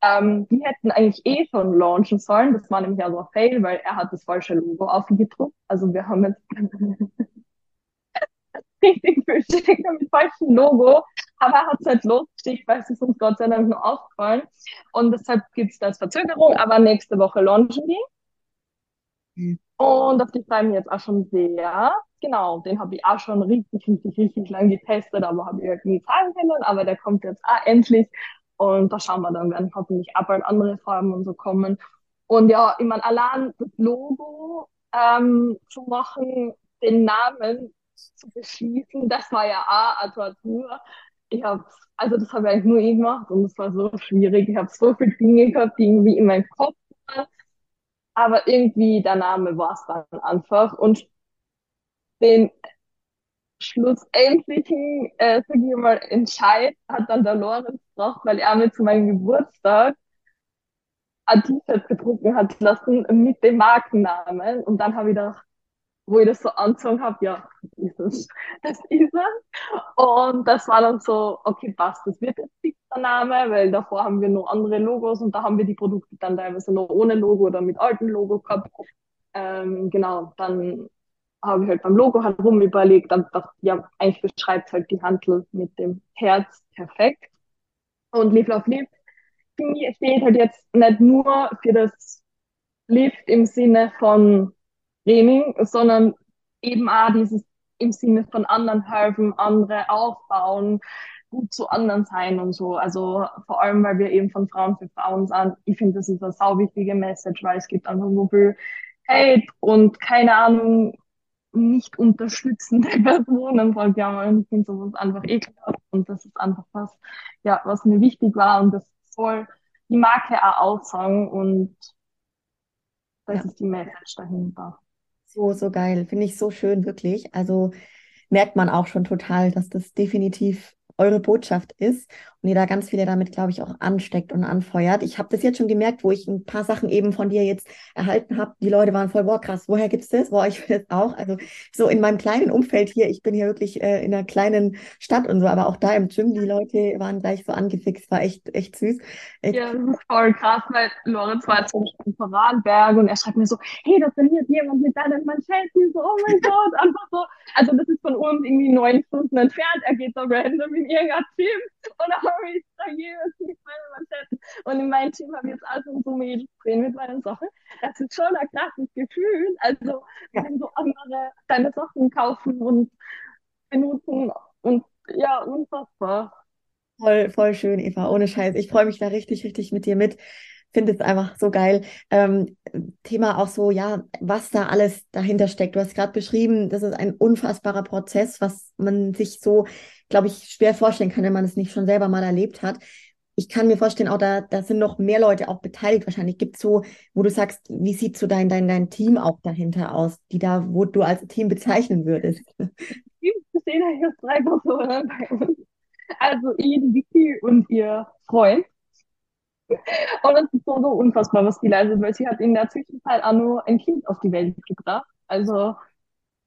Ähm, die hätten eigentlich eh schon launchen sollen. Das war nämlich also ein Fail, weil er hat das falsche Logo aufgedruckt. Also wir haben jetzt richtig Sticker mit falschem Logo. Aber er hat es halt losgeschickt, weil es ist uns Gott sei Dank nur aufgefallen. Und deshalb gibt es das Verzögerung, aber nächste Woche launchen die. Mhm. Und auf die freue ich mich jetzt auch schon sehr. Genau, den habe ich auch schon richtig, richtig, richtig lang getestet, aber habe ich halt nie zahlen können. Aber der kommt jetzt auch endlich. Und da schauen wir dann, werden hoffentlich auch bald andere Farben und so kommen. Und ja, ich meine, allein das Logo ähm, zu machen, den Namen zu beschließen, das war ja eine Tortur. Ich habe, also das habe ich eigentlich nur ich gemacht und es war so schwierig. Ich habe so viele Dinge gehabt, die irgendwie in meinem Kopf waren, aber irgendwie der Name war es dann einfach und den schlussendlichen, äh, sag ich mal, Entscheid hat dann der Lorenz gebracht, weil er mir zu meinem Geburtstag ein T-Shirt gedrucken hat lassen mit dem Markennamen und dann habe ich gedacht, wo ich das so angezogen habe, ja, das ist es. Das ist es. Und das war dann so, okay, passt, das wird jetzt der Name, weil davor haben wir noch andere Logos und da haben wir die Produkte dann teilweise noch ohne Logo oder mit altem Logo gehabt. Ähm, genau, dann habe ich halt beim Logo herum überlegt, dann dachte ja, eigentlich beschreibt halt die Handel mit dem Herz perfekt. Und Live Love Live steht halt jetzt nicht nur für das Lift im Sinne von Training, sondern eben auch dieses im Sinne von anderen helfen, andere aufbauen, gut zu anderen sein und so. Also vor allem, weil wir eben von Frauen für Frauen sind. Ich finde, das ist eine sau wichtige Message, weil es gibt einfach so viel Hate und keine Ahnung, nicht unterstützende Personen, sag ich mal. Ich finde sowas einfach ekelhaft und das ist einfach was, ja, was mir wichtig war und das soll die Marke auch aussagen und das ja. ist die Message dahinter. So, so geil. Finde ich so schön, wirklich. Also merkt man auch schon total, dass das definitiv eure Botschaft ist und ihr da ganz viele damit, glaube ich, auch ansteckt und anfeuert. Ich habe das jetzt schon gemerkt, wo ich ein paar Sachen eben von dir jetzt erhalten habe. Die Leute waren voll, boah, krass, woher gibt's das? Boah, ich will das auch. Also so in meinem kleinen Umfeld hier, ich bin hier wirklich äh, in einer kleinen Stadt und so, aber auch da im Gym, die Leute waren gleich so angefixt, war echt, echt süß. Ich, ja, das ist voll krass, weil Lorenz war jetzt in Vorarlberg und er schreibt mir so, hey, da trainiert jemand mit deinen Manschetten, so, oh mein Gott, einfach so. Also das ist von uns irgendwie neun Stunden entfernt, er geht da random in irgendein Team und dann habe ich da jeweils mit meinen Manschetten. Und in meinem Team habe ich jetzt also so Mädels drin mit meinen Sachen. Das ist schon ein krasses Gefühl. Also, wenn so andere deine Sachen kaufen und benutzen und ja, unfassbar. Voll, voll schön, Eva, ohne Scheiß. Ich freue mich da richtig, richtig mit dir mit. Finde es einfach so geil. Ähm, Thema auch so, ja, was da alles dahinter steckt. Du hast gerade beschrieben, das ist ein unfassbarer Prozess, was man sich so, glaube ich, schwer vorstellen kann, wenn man es nicht schon selber mal erlebt hat. Ich kann mir vorstellen, auch da, da sind noch mehr Leute auch beteiligt. Wahrscheinlich gibt es so, wo du sagst, wie sieht so dein, dein, dein Team auch dahinter aus, die da, wo du als Team bezeichnen würdest? Team bestehen eigentlich aus drei Personen bei uns. Also ich, Vicky und ihr Freund. Und es ist so, so unfassbar, was die leistet, weil sie hat in der Zwischenzeit auch nur ein Kind auf die Welt gebracht. Also,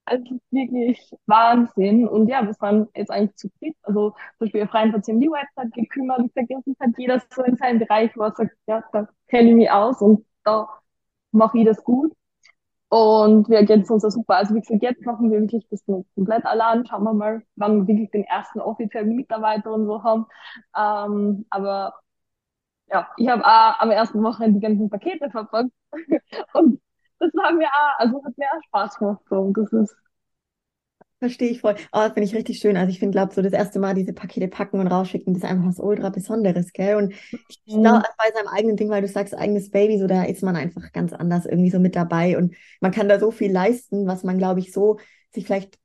also wirklich Wahnsinn. Und ja, wir waren jetzt eigentlich zu dritt. Also zum Beispiel Freund hat sich um die Website gekümmert. Sage, das ist halt jeder so in seinem Bereich, wo er sagt, ja, da kenne ich mich aus und da mache ich das gut. Und wir ergänzen uns da super. Also wie gesagt, jetzt machen wir wirklich das komplett allein. Schauen wir mal, wann wir wirklich den ersten offiziellen Mitarbeiter und so haben. Ähm, aber ja, ich habe auch am ersten Wochenende die ganzen Pakete verpackt. und das war mir auch, also hat mir auch Spaß gemacht. So. Das ist Verstehe ich voll. Oh, das finde ich richtig schön. Also ich finde, glaube so das erste Mal diese Pakete packen und rausschicken, das ist einfach was ultra Besonderes, gell? Und ich mhm. glaube bei seinem eigenen Ding, weil du sagst, eigenes Baby, so da ist man einfach ganz anders irgendwie so mit dabei und man kann da so viel leisten, was man, glaube ich, so sich vielleicht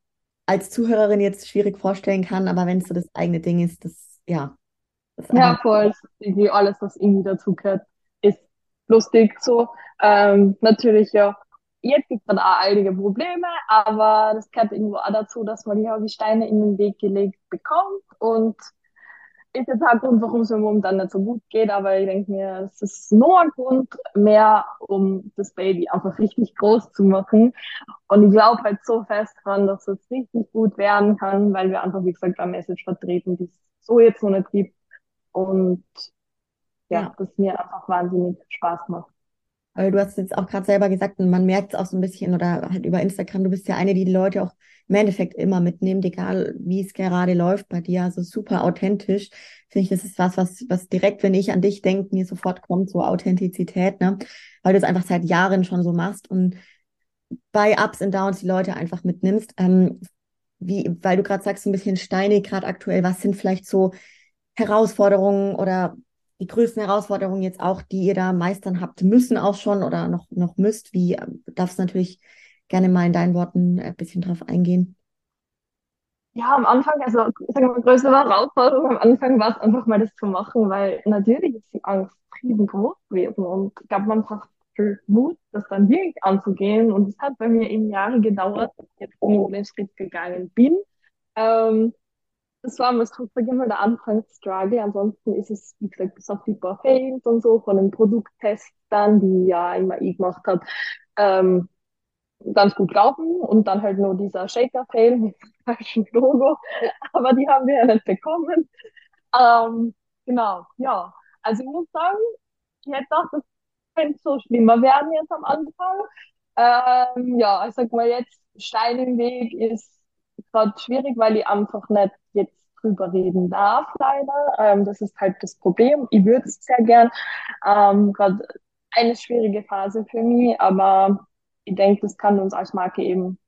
als Zuhörerin jetzt schwierig vorstellen kann, aber wenn es so das eigene Ding ist, das, ja. Das ja, voll. Irgendwie alles, was irgendwie dazu gehört, ist lustig so. Ähm, natürlich ja Jetzt gibt es dann auch einige Probleme, aber das gehört irgendwo auch dazu, dass man ja die Steine in den Weg gelegt bekommt und ist jetzt ein Grund, warum es mir momentan nicht so gut geht, aber ich denke mir, es ist nur ein Grund mehr, um das Baby einfach richtig groß zu machen. Und ich glaube halt so fest dran, dass es richtig gut werden kann, weil wir einfach, wie gesagt, eine Message vertreten, die es so jetzt noch nicht gibt. Und ja, ja. das mir einfach wahnsinnig Spaß macht. Du hast jetzt auch gerade selber gesagt, und man merkt es auch so ein bisschen oder halt über Instagram, du bist ja eine, die die Leute auch im Endeffekt immer mitnimmt, egal wie es gerade läuft bei dir, also super authentisch. Finde ich, das ist was, was, was direkt, wenn ich an dich denke, mir sofort kommt, so Authentizität, ne? Weil du es einfach seit Jahren schon so machst und bei Ups und Downs die Leute einfach mitnimmst. Ähm, wie, weil du gerade sagst, ein bisschen steinig gerade aktuell, was sind vielleicht so Herausforderungen oder die größten Herausforderungen jetzt auch, die ihr da meistern habt, müssen auch schon oder noch, noch müsst? Wie ähm, darfst du natürlich gerne mal in deinen Worten ein bisschen drauf eingehen? Ja, am Anfang, also ich sage mal, größte Herausforderung am Anfang war es einfach mal das zu machen, weil natürlich ist die Angst riesengroß gewesen und glaube, man braucht viel Mut, das dann wirklich anzugehen und es hat bei mir eben Jahre gedauert, dass ich jetzt den Schritt gegangen bin. Ähm, das war mal sozusagen mal der Anfangsstruggle. Ansonsten ist es, wie gesagt, bis auf die paar Fails und so von den Produkttestern, die ja immer ich gemacht habe, ähm, ganz gut laufen und dann halt nur dieser Shaker-Fail mit dem falschen Logo. Aber die haben wir ja nicht bekommen. Ähm, genau, ja. Also ich muss sagen, ich hätte gedacht, das könnte so schlimmer werden jetzt am Anfang. Ähm, ja, ich sag mal jetzt, Stein im Weg ist gerade schwierig, weil ich einfach nicht jetzt drüber reden darf, leider. Ähm, das ist halt das Problem. Ich würde es sehr gern. Ähm, gerade eine schwierige Phase für mich, aber ich denke, das kann uns als Marke eben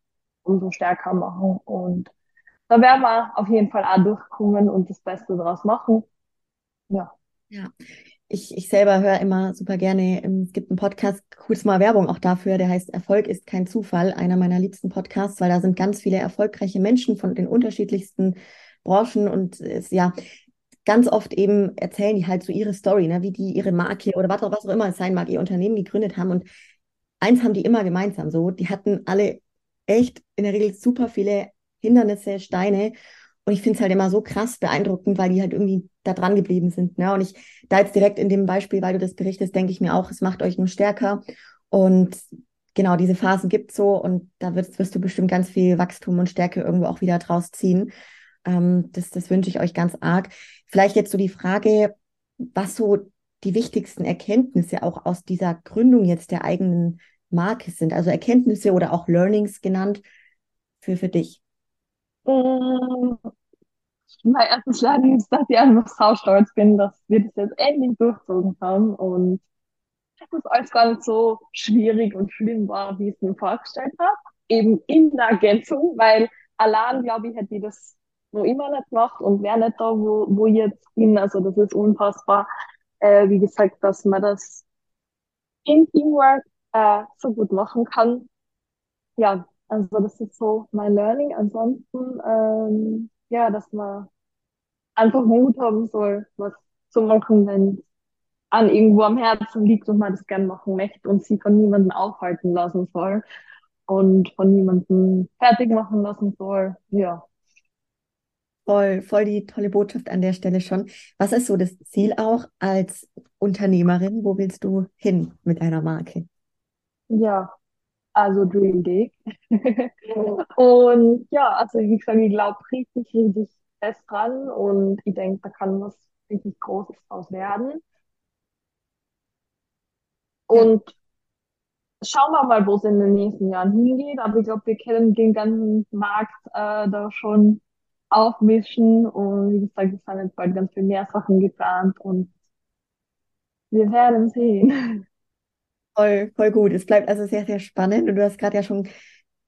umso stärker machen. Und da werden wir auf jeden Fall auch durchkommen und das Beste daraus machen. Ja. Ja. Ich, ich selber höre immer super gerne, ähm, es gibt einen Podcast, kurz mal Werbung auch dafür, der heißt Erfolg ist kein Zufall, einer meiner liebsten Podcasts, weil da sind ganz viele erfolgreiche Menschen von den unterschiedlichsten Branchen und es, ja, ganz oft eben erzählen die halt so ihre Story, ne, wie die ihre Marke oder was auch, was auch immer es sein mag, ihr Unternehmen gegründet haben. Und eins haben die immer gemeinsam so, die hatten alle echt in der Regel super viele Hindernisse, Steine. Und ich finde es halt immer so krass beeindruckend, weil die halt irgendwie da dran geblieben sind. Ne? Und ich, da jetzt direkt in dem Beispiel, weil du das berichtest, denke ich mir auch, es macht euch nur stärker. Und genau, diese Phasen gibt es so und da wirst, wirst du bestimmt ganz viel Wachstum und Stärke irgendwo auch wieder draus ziehen. Ähm, das, das wünsche ich euch ganz arg. Vielleicht jetzt so die Frage, was so die wichtigsten Erkenntnisse auch aus dieser Gründung jetzt der eigenen Marke sind, also Erkenntnisse oder auch Learnings genannt für, für dich. Mm, mein erstes Learning ist, dass ich einfach sau stolz bin, dass wir das jetzt endlich durchzogen haben und dass es alles gar nicht so schwierig und schlimm war, wie ich es mir vorgestellt habe. Eben in der Ergänzung, weil allein, glaube ich, hätte ich das noch immer nicht gemacht und wäre nicht da, wo, wo ich jetzt bin. Also das ist unfassbar. Äh, wie gesagt, dass man das in Teamwork äh, so gut machen kann. Ja, also das ist so mein Learning. Ansonsten, ähm, ja, dass man einfach Mut haben soll, was zu machen, wenn an irgendwo am Herzen liegt und man das gern machen möchte und sie von niemandem aufhalten lassen soll und von niemandem fertig machen lassen soll. Ja. Voll, voll die tolle Botschaft an der Stelle schon. Was ist so das Ziel auch als Unternehmerin? Wo willst du hin mit deiner Marke? Ja, also Dream Big. Und ja, also wie gesagt, ich glaube richtig, richtig fest dran und ich denke, da kann was richtig Großes draus werden. Und schauen wir mal, wo es in den nächsten Jahren hingeht. Aber ich glaube, wir können den ganzen Markt äh, da schon aufmischen. Und wie gesagt, es sind jetzt bald ganz viel mehr Sachen geplant und wir werden sehen. voll, voll gut. Es bleibt also sehr, sehr spannend. Und du hast gerade ja schon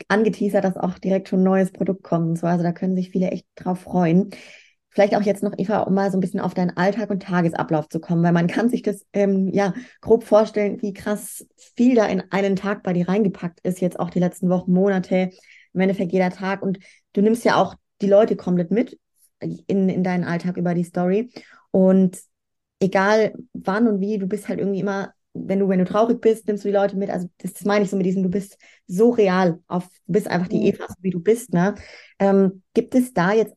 angeteasert, dass auch direkt schon ein neues Produkt kommt und so. Also da können sich viele echt drauf freuen. Vielleicht auch jetzt noch, Eva, um mal so ein bisschen auf deinen Alltag und Tagesablauf zu kommen, weil man kann sich das ähm, ja grob vorstellen, wie krass viel da in einen Tag bei dir reingepackt ist, jetzt auch die letzten Wochen, Monate, im Endeffekt jeder Tag. Und du nimmst ja auch die Leute komplett mit in, in deinen Alltag über die Story. Und egal wann und wie, du bist halt irgendwie immer, wenn du, wenn du traurig bist, nimmst du die Leute mit. Also das, das meine ich so mit diesem, du bist so real auf, du bist einfach die. Eva, so wie du bist, ne? Ähm, gibt es da jetzt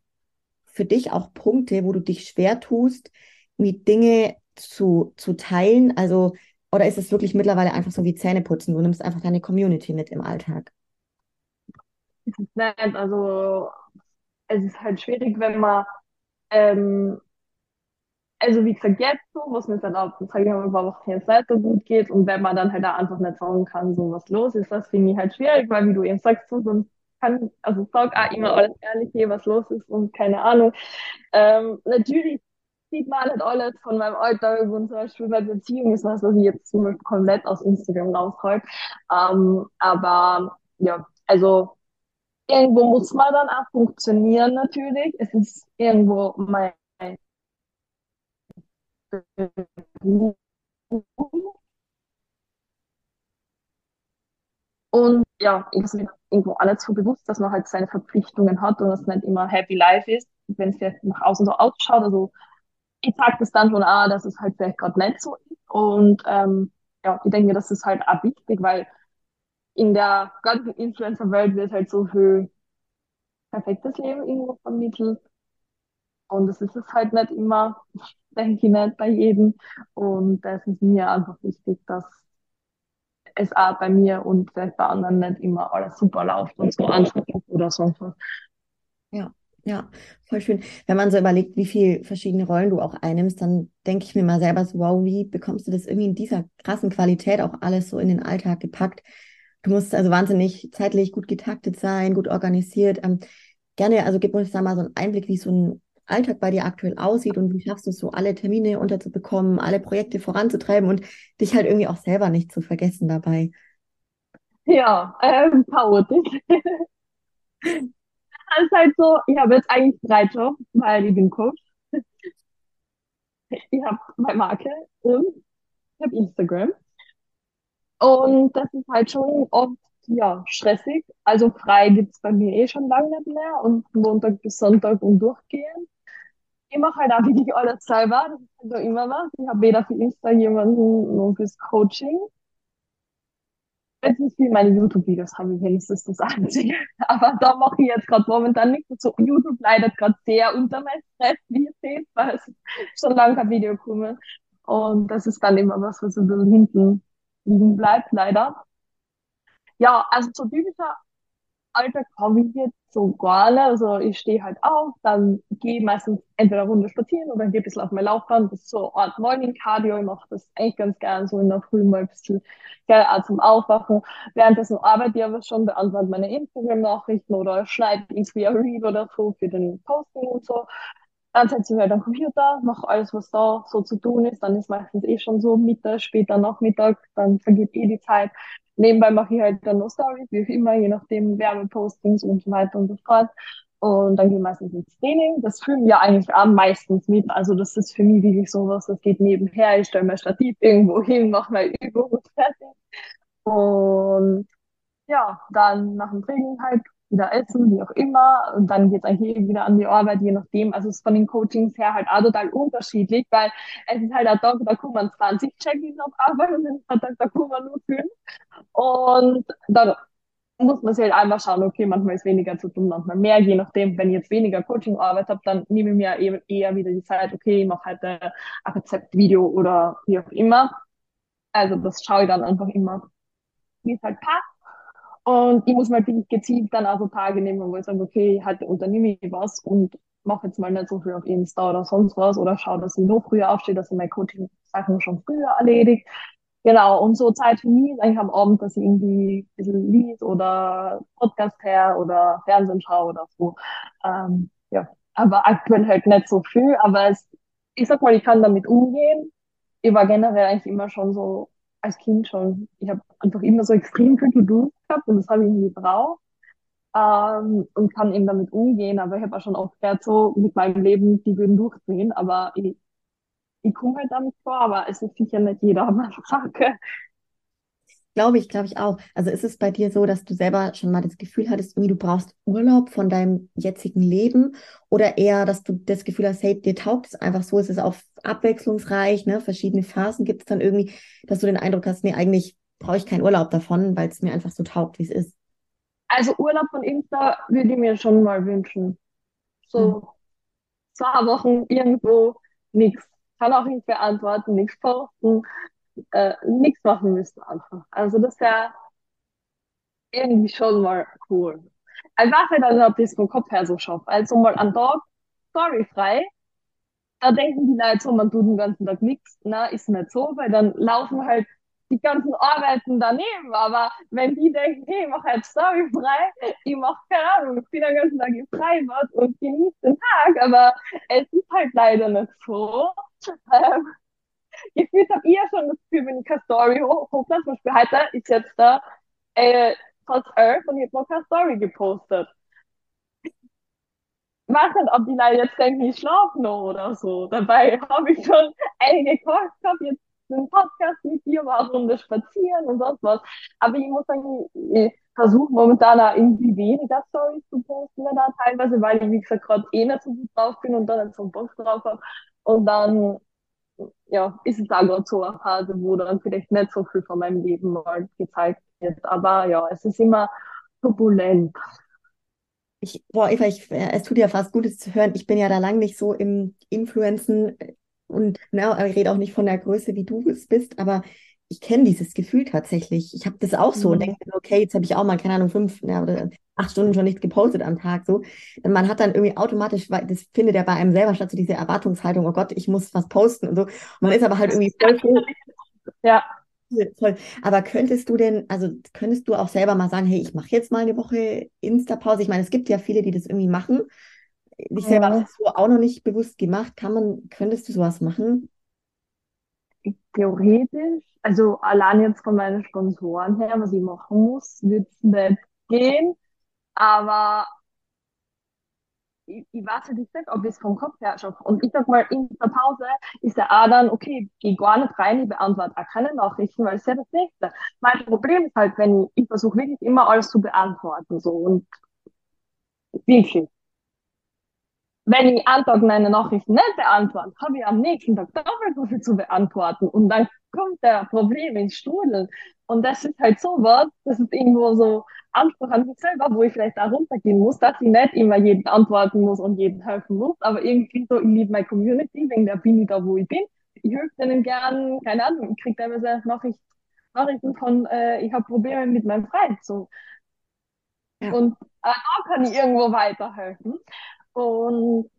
für dich auch Punkte, wo du dich schwer tust, irgendwie Dinge zu, zu teilen? Also, oder ist es wirklich mittlerweile einfach so wie Zähneputzen? Du nimmst einfach deine Community mit im Alltag. Nicht, also es ist halt schwierig, wenn man ähm, also wie gesagt, jetzt so, es mir dann auch, paar Wochen jetzt nicht so gut geht und wenn man dann halt auch einfach nicht sagen kann, so was los ist, das finde ich halt schwierig, weil wie du eben sagst, so, sonst kann, also sag auch immer alles Ehrliche, was los ist und keine Ahnung. Ähm, natürlich sieht man nicht alles von meinem Alltag und zum Beispiel bei Beziehungen ist was, was ich jetzt zum Beispiel komplett aus Instagram raushalte. Ähm, aber ja, also irgendwo muss man dann auch funktionieren natürlich. Es ist irgendwo mein Und ja, ich mir irgendwo nicht so bewusst, dass man halt seine Verpflichtungen hat und es nicht immer Happy Life ist, wenn es vielleicht nach außen so ausschaut. Also ich sage das dann schon auch, dass es halt vielleicht gerade nicht so ist. Und ähm, ja, ich denke, das ist halt auch wichtig, weil in der ganzen Influencer-Welt wird halt so viel perfektes Leben irgendwo vermittelt. Und das ist es halt nicht immer, denke ich nicht bei jedem. Und das ist mir einfach wichtig, dass es auch bei mir und vielleicht bei anderen nicht immer alles super läuft und so ist oder sonst was. Ja, ja, voll schön. Wenn man so überlegt, wie viele verschiedene Rollen du auch einnimmst, dann denke ich mir mal selber so, wow, wie bekommst du das irgendwie in dieser krassen Qualität auch alles so in den Alltag gepackt? Du musst also wahnsinnig zeitlich gut getaktet sein, gut organisiert. Ähm, gerne, also gib uns da mal so einen Einblick, wie so ein Alltag bei dir aktuell aussieht und wie schaffst du es so, alle Termine unterzubekommen, alle Projekte voranzutreiben und dich halt irgendwie auch selber nicht zu vergessen dabei. Ja, ähm, chaotisch. Es ist halt so, ich habe jetzt eigentlich drei Jobs, weil ich bin Coach, ich habe meine Marke und ich habe Instagram. Und das ist halt schon oft, ja, stressig. Also frei gibt's bei mir eh schon lange nicht mehr und Montag bis Sonntag und durchgehend. Ich mache halt auch wirklich alles selber, das ist halt immer was. Ich habe weder für Insta jemanden noch fürs Coaching. jetzt nicht viel meine YouTube-Videos habe ich wenigstens das Einzige. Aber da mache ich jetzt gerade momentan nichts. So, YouTube leidet gerade sehr unter meinem Stress, wie ihr seht, weil es schon lange kein Video komme. Und das ist dann immer was, was ein bisschen hinten liegen bleibt, leider. Ja, also so typischer Alltag habe ich jetzt so gar nicht. Also ich stehe halt auf, dann gehe meistens entweder eine Runde spazieren oder gehe ein bisschen auf mein Laufband. Das ist so eine Art Morning Cardio. Ich mache das eigentlich ganz gern so in der Früh mal ein bisschen geil auch zum Aufwachen. Währenddessen arbeite ich aber schon, beantworte meine Instagram-Nachrichten oder schneide irgendwie ein Reel oder so für den Posting und so. Dann setze ich mich halt am Computer, mache alles, was da so zu tun ist. Dann ist meistens eh schon so Mittag, später Nachmittag, dann vergeht eh die Zeit. Nebenbei mache ich halt dann noch Stories, wie immer, je nachdem Werbepostings und so weiter und so fort. Und dann gehe ich meistens ins Training. Das filmen ja eigentlich auch meistens mit. Also das ist für mich wirklich sowas, das geht nebenher. Ich stelle mein Stativ irgendwo hin, mache meine Übung und fertig. Und ja, dann nach dem Training halt wieder essen, wie auch immer. Und dann geht's eigentlich eh wieder an die Arbeit, je nachdem. Also es ist von den Coachings her halt auch total unterschiedlich, weil es ist halt ein Tag, da kommen 20 Check-ins auf Arbeit und ein Tag, da kommen nur 5. Und dann muss man sich halt einfach schauen, okay, manchmal ist weniger zu tun, manchmal mehr, je nachdem, wenn ich jetzt weniger Coaching-Arbeit habe, dann nehme ich mir e-, eher wieder die Zeit, okay, ich mache halt ein Rezeptvideo oder wie auch immer. Also das schaue ich dann einfach immer, wie es halt passt. Und ich muss mal wirklich gezielt dann also Tage nehmen, wo ich sage, okay, halt unternehme ich was und mache jetzt mal nicht so viel auf Insta oder sonst was oder schaue, dass ich noch früher aufstehe, dass ich meine Coaching-Sachen schon früher erledigt. Genau, und so Zeit für mich ist eigentlich am Abend, dass ich irgendwie ein bisschen lies oder Podcast her oder Fernsehen schaue oder so. Ähm, ja, aber aktuell halt nicht so viel, aber es, ich sag mal, ich kann damit umgehen. Ich war generell eigentlich immer schon so als Kind schon, ich habe einfach immer so extrem viel To-Do gehabt und das habe ich irgendwie gebraucht ähm, und kann eben damit umgehen. Aber ich habe auch schon oft gehört, so mit meinem Leben, die würden durchdrehen, aber ich, ich komme halt damit vor, aber es ist sicher nicht jeder meine Sache. Glaube ich, glaube ich auch. Also ist es bei dir so, dass du selber schon mal das Gefühl hattest, irgendwie du brauchst Urlaub von deinem jetzigen Leben oder eher, dass du das Gefühl hast, hey, dir taugt es einfach so, es ist auch abwechslungsreich, ne? verschiedene Phasen gibt es dann irgendwie, dass du den Eindruck hast, nee, eigentlich brauche ich keinen Urlaub davon, weil es mir einfach so taugt, wie es ist. Also Urlaub von Insta würde ich mir schon mal wünschen. So hm. zwei Wochen irgendwo, nichts. Kann auch nicht beantworten, nichts posten äh, nichts machen müssen einfach. Also das wäre irgendwie schon mal cool. Weiß halt nicht, ob ich vom Kopf her so schaffe. Also mal an Tag storyfrei, da denken die Leute so, man tut den ganzen Tag nichts. Na, ist nicht so, weil dann laufen halt die ganzen Arbeiten daneben. Aber wenn die denken, hey, ich mache jetzt storyfrei, ich mache keine Ahnung, ich bin den ganzen Tag im Freibad und genieße den Tag, aber es ist halt leider nicht so. Ähm, gefühlt habe ich ja schon das Gefühl, wenn ich keine Story hoch, hochlade, zum Beispiel heute ist jetzt da äh, fast elf und ich habe noch keine Story gepostet. Ich weiß nicht, ob die Leute jetzt denken, ich schlafe noch oder so. Dabei habe ich schon einige Calls gehabt, jetzt einen Podcast mit dir, war eine Runde spazieren und sonst was. Aber ich muss sagen, ich versuche momentan auch irgendwie weniger Stories zu posten, da teilweise, weil ich, wie gesagt, gerade eh nicht so gut drauf bin und dann so einen Bock drauf habe. Und dann ja, ist es auch gerade so eine Phase, wo dann vielleicht nicht so viel von meinem Leben mal gezeigt wird. Aber ja, es ist immer turbulent. Ich, boah, Eva, ich, es tut ja fast Gutes zu hören. Ich bin ja da lang nicht so im Influenzen und na, ich rede auch nicht von der Größe, wie du es bist, aber ich kenne dieses Gefühl tatsächlich. Ich habe das auch so mhm. und denke, okay, jetzt habe ich auch mal, keine Ahnung, fünf ja, oder acht Stunden schon nicht gepostet am Tag. So. Man hat dann irgendwie automatisch, weil das findet ja bei einem selber statt, so diese Erwartungshaltung, oh Gott, ich muss was posten und so. Und man ist aber halt irgendwie voll froh. Ja. Voll. Aber könntest du denn, also könntest du auch selber mal sagen, hey, ich mache jetzt mal eine Woche Insta-Pause? Ich meine, es gibt ja viele, die das irgendwie machen. Ich selber habe das so auch noch nicht bewusst gemacht. Kann man, könntest du sowas machen? Theoretisch, also allein jetzt von meinen Sponsoren her, was ich machen muss, wird es nicht gehen. Aber ich, ich weiß halt nicht, ob ich es vom Kopf her schaffe. Und ich sag mal, in der Pause ist der A dann, okay, geh gar nicht rein, ich beantworte auch keine Nachrichten, weil es ja das Nächste. Mein Problem ist halt, wenn ich, ich versuche wirklich immer alles zu beantworten, so, und wirklich. Wenn ich einen Tag meine Nachrichten nicht beantworte, habe ich am nächsten Tag doppelt so viel zu beantworten. Und dann kommt der Problem ins Strudel. Und das ist halt so was, das ist irgendwo so Anspruch an mich selber, wo ich vielleicht da runtergehen muss, dass ich nicht immer jeden antworten muss und jeden helfen muss, aber irgendwie so, ich liebe meine Community, wegen der bin ich da, wo ich bin. Ich helfe denen gern, keine Ahnung, ich kriege teilweise Nachricht, Nachrichten von, äh, ich habe Probleme mit meinem Freund, so. Ja. Und äh, da kann ich irgendwo weiterhelfen. Und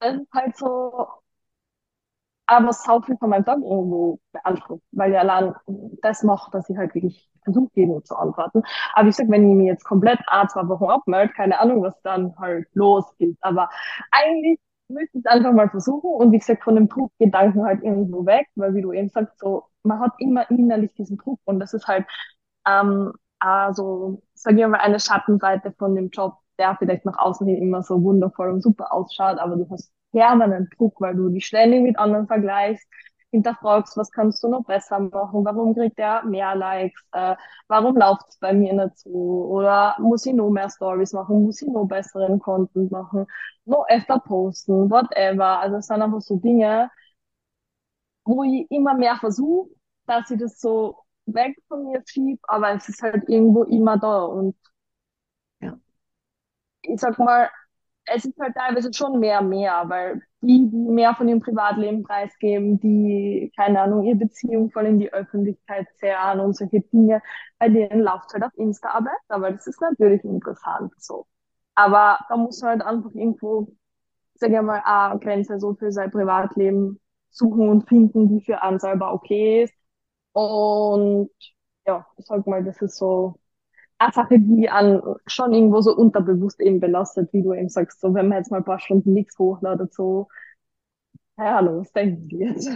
das ist halt so, aber sau viel von meinem Tag irgendwo beansprucht, weil er allein das macht, dass ich halt wirklich versuche, jedem zu antworten. Aber ich sag, wenn ich mir jetzt komplett ein, zwei Wochen abmelde, keine Ahnung, was dann halt los ist. Aber eigentlich müsste ich es einfach mal versuchen und wie gesagt, von dem Druckgedanken halt irgendwo weg, weil wie du eben sagst, so, man hat immer innerlich diesen Druck und das ist halt, ähm, also, sag ich mal, eine Schattenseite von dem Job, der vielleicht nach außen hin immer so wundervoll und super ausschaut, aber du hast permanent Druck, weil du dich ständig mit anderen vergleichst, hinterfragst, was kannst du noch besser machen, warum kriegt er mehr Likes, äh, warum läuft es bei mir nicht so, oder muss ich noch mehr Stories machen, muss ich noch besseren Content machen, noch öfter posten, whatever. Also es sind einfach so Dinge, wo ich immer mehr versuche, dass ich das so weg von mir schieb, aber es ist halt irgendwo immer da und. Ich sag mal, es ist halt teilweise schon mehr mehr, weil die, die mehr von ihrem Privatleben preisgeben, die, keine Ahnung, ihre Beziehung voll in die Öffentlichkeit zehren und solche Dinge, bei denen läuft halt auf Insta aber, aber das ist natürlich interessant so. Aber da muss man halt einfach irgendwo, sag ich mal, eine Grenze so für sein Privatleben suchen und finden, die für einen selber okay ist. Und ja, ich sag mal, das ist so Sache, die an schon irgendwo so unterbewusst eben belastet, wie du eben sagst, so wenn man jetzt mal ein paar Stunden nichts hochladet, so, ja, was denken die jetzt?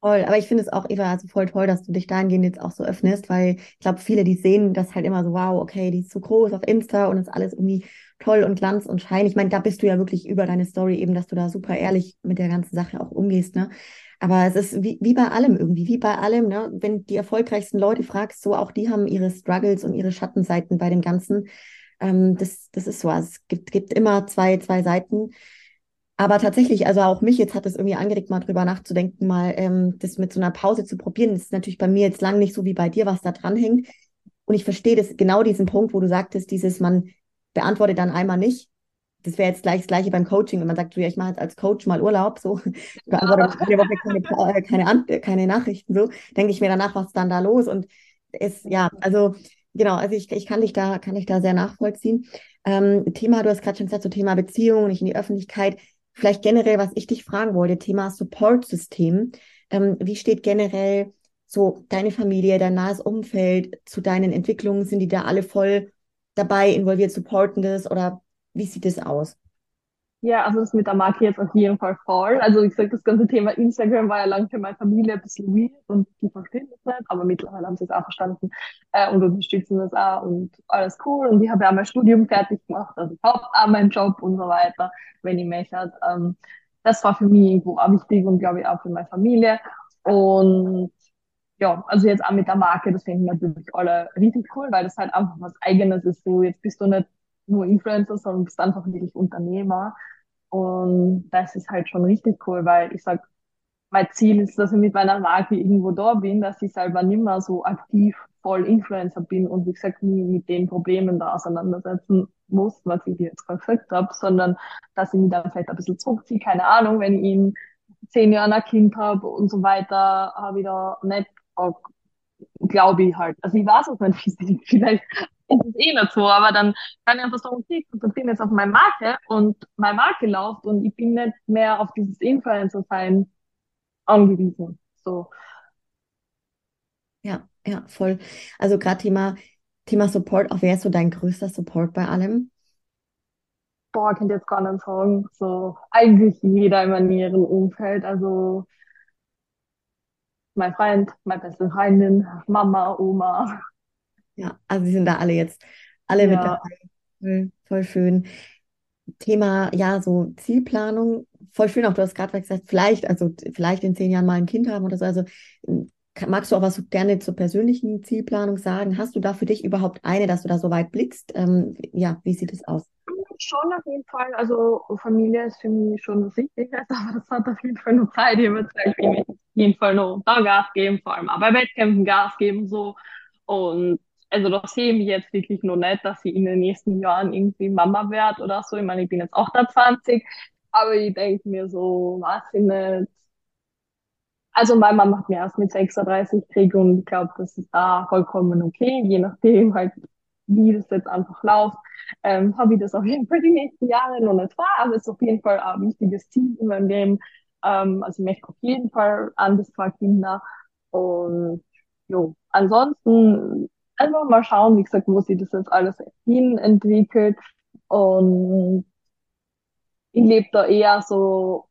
Voll, aber ich finde es auch, Eva, also voll toll, dass du dich dahingehend jetzt auch so öffnest, weil ich glaube, viele, die sehen das halt immer so, wow, okay, die ist so groß auf Insta und ist alles irgendwie toll und Glanz und Schein. Ich meine, da bist du ja wirklich über deine Story eben, dass du da super ehrlich mit der ganzen Sache auch umgehst, ne? Aber es ist wie, wie bei allem irgendwie, wie bei allem, ne? Wenn die erfolgreichsten Leute fragst, so auch die haben ihre Struggles und ihre Schattenseiten bei dem Ganzen. Ähm, das, das ist so. Also es gibt, gibt immer zwei, zwei Seiten. Aber tatsächlich, also auch mich jetzt hat es irgendwie angeregt, mal drüber nachzudenken, mal ähm, das mit so einer Pause zu probieren. Das ist natürlich bei mir jetzt lang nicht so wie bei dir, was da dran hängt. Und ich verstehe das genau diesen Punkt, wo du sagtest, dieses, man beantwortet dann einmal nicht das wäre jetzt gleich das Gleiche beim Coaching, wenn man sagt, ja, ich mache jetzt als Coach mal Urlaub, so, ich beantworte jede Woche keine, äh, keine, keine Nachrichten, so, denke ich mir danach, was ist dann da los? Und es, ja, also, genau, also ich, ich kann dich da, kann dich da sehr nachvollziehen. Ähm, Thema, du hast gerade schon gesagt, so Thema Beziehung, nicht in die Öffentlichkeit. Vielleicht generell, was ich dich fragen wollte, Thema Support-System. Ähm, wie steht generell so deine Familie, dein nahes Umfeld zu deinen Entwicklungen? Sind die da alle voll dabei, involviert, supporten das oder wie sieht es aus? Ja, also das mit der Marke jetzt auf jeden Fall voll. Also wie gesagt, das ganze Thema Instagram war ja lange für meine Familie ein bisschen weird und die verstehen das nicht, aber mittlerweile haben sie es auch verstanden äh, und unterstützen das auch und alles cool. Und ich habe ja mein Studium fertig gemacht, also ich habe auch meinen Job und so weiter, wenn ich möchte. Ähm, das war für mich irgendwo auch wichtig und glaube ich auch für meine Familie. Und ja, also jetzt auch mit der Marke, das finden natürlich alle richtig cool, weil das halt einfach was Eigenes ist. So, jetzt bist du nicht nur Influencer, sondern bist einfach wirklich Unternehmer. Und das ist halt schon richtig cool, weil ich sag, mein Ziel ist, dass ich mit meiner Marke irgendwo da bin, dass ich selber nicht mehr so aktiv voll Influencer bin und wie gesagt nie mit den Problemen da auseinandersetzen muss, was ich jetzt gerade gesagt habe, sondern dass ich mich dann vielleicht ein bisschen zurückziehe, keine Ahnung, wenn ich in zehn Jahren ein Kind habe und so weiter, habe ich da nicht glaube ich halt. Also ich weiß es nicht, vielleicht ist es eh nicht so, aber dann kann ich einfach sagen, okay, ich konzentriere jetzt auf meine Marke und meine Marke läuft und ich bin nicht mehr auf dieses Influencer-Sein angewiesen. So. Ja, ja, voll. Also gerade Thema, Thema Support, auch wer ist so dein größter Support bei allem? Boah, ihr jetzt gar nicht sagen. So, eigentlich jeder in meinem näheren Umfeld. Also, mein Freund, meine beste Freundin, Mama, Oma, ja, also sie sind da alle jetzt alle mit dabei. Voll, voll schön. Thema, ja, so Zielplanung, voll schön auch, du hast gerade gesagt, vielleicht, also vielleicht in zehn Jahren mal ein Kind haben oder so. Also magst du auch was so gerne zur persönlichen Zielplanung sagen? Hast du da für dich überhaupt eine, dass du da so weit blickst? Ähm, ja, wie sieht es aus? schon auf jeden Fall. Also Familie ist für mich schon das Wichtigste, aber das hat auf jeden Fall noch Zeit. Ich würde sagen, auf jeden Fall noch da Gas geben, vor allem auch bei Wettkämpfen Gas geben so. Und also da sehe ich jetzt wirklich noch nicht, dass ich in den nächsten Jahren irgendwie Mama werde oder so. Ich meine, ich bin jetzt 28, aber ich denke mir so, weiß ich nicht. Also meine Mama hat mir erst mit 36 gekriegt und ich glaube, das ist da vollkommen okay, je nachdem halt, wie das jetzt einfach läuft. Ähm, habe ich das auf jeden Fall die nächsten Jahre noch nicht vor, aber es ist auf jeden Fall ein wichtiges Ziel in meinem Leben. Ähm, also ich möchte auf jeden Fall ein bis zwei Kinder und jo, ansonsten einfach mal schauen, wie gesagt, wo sich das jetzt alles hin entwickelt und ich lebe da eher so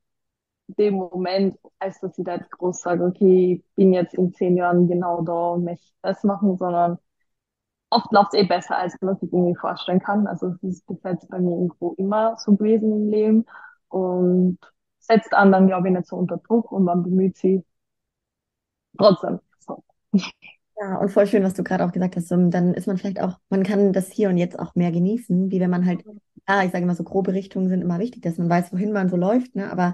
dem Moment, als dass ich da jetzt groß sage, okay, ich bin jetzt in zehn Jahren genau da und möchte das machen, sondern oft läuft es eh besser, als man sich irgendwie vorstellen kann. Also es ist bis jetzt bei mir irgendwo immer so gewesen im Leben und setzt anderen, glaube ich, nicht so unter Druck und man bemüht sie trotzdem. So. Ja, und voll schön, was du gerade auch gesagt hast. Dann ist man vielleicht auch, man kann das hier und jetzt auch mehr genießen, wie wenn man halt, ja, ich sage immer so, grobe Richtungen sind immer wichtig, dass man weiß, wohin man so läuft, ne? Aber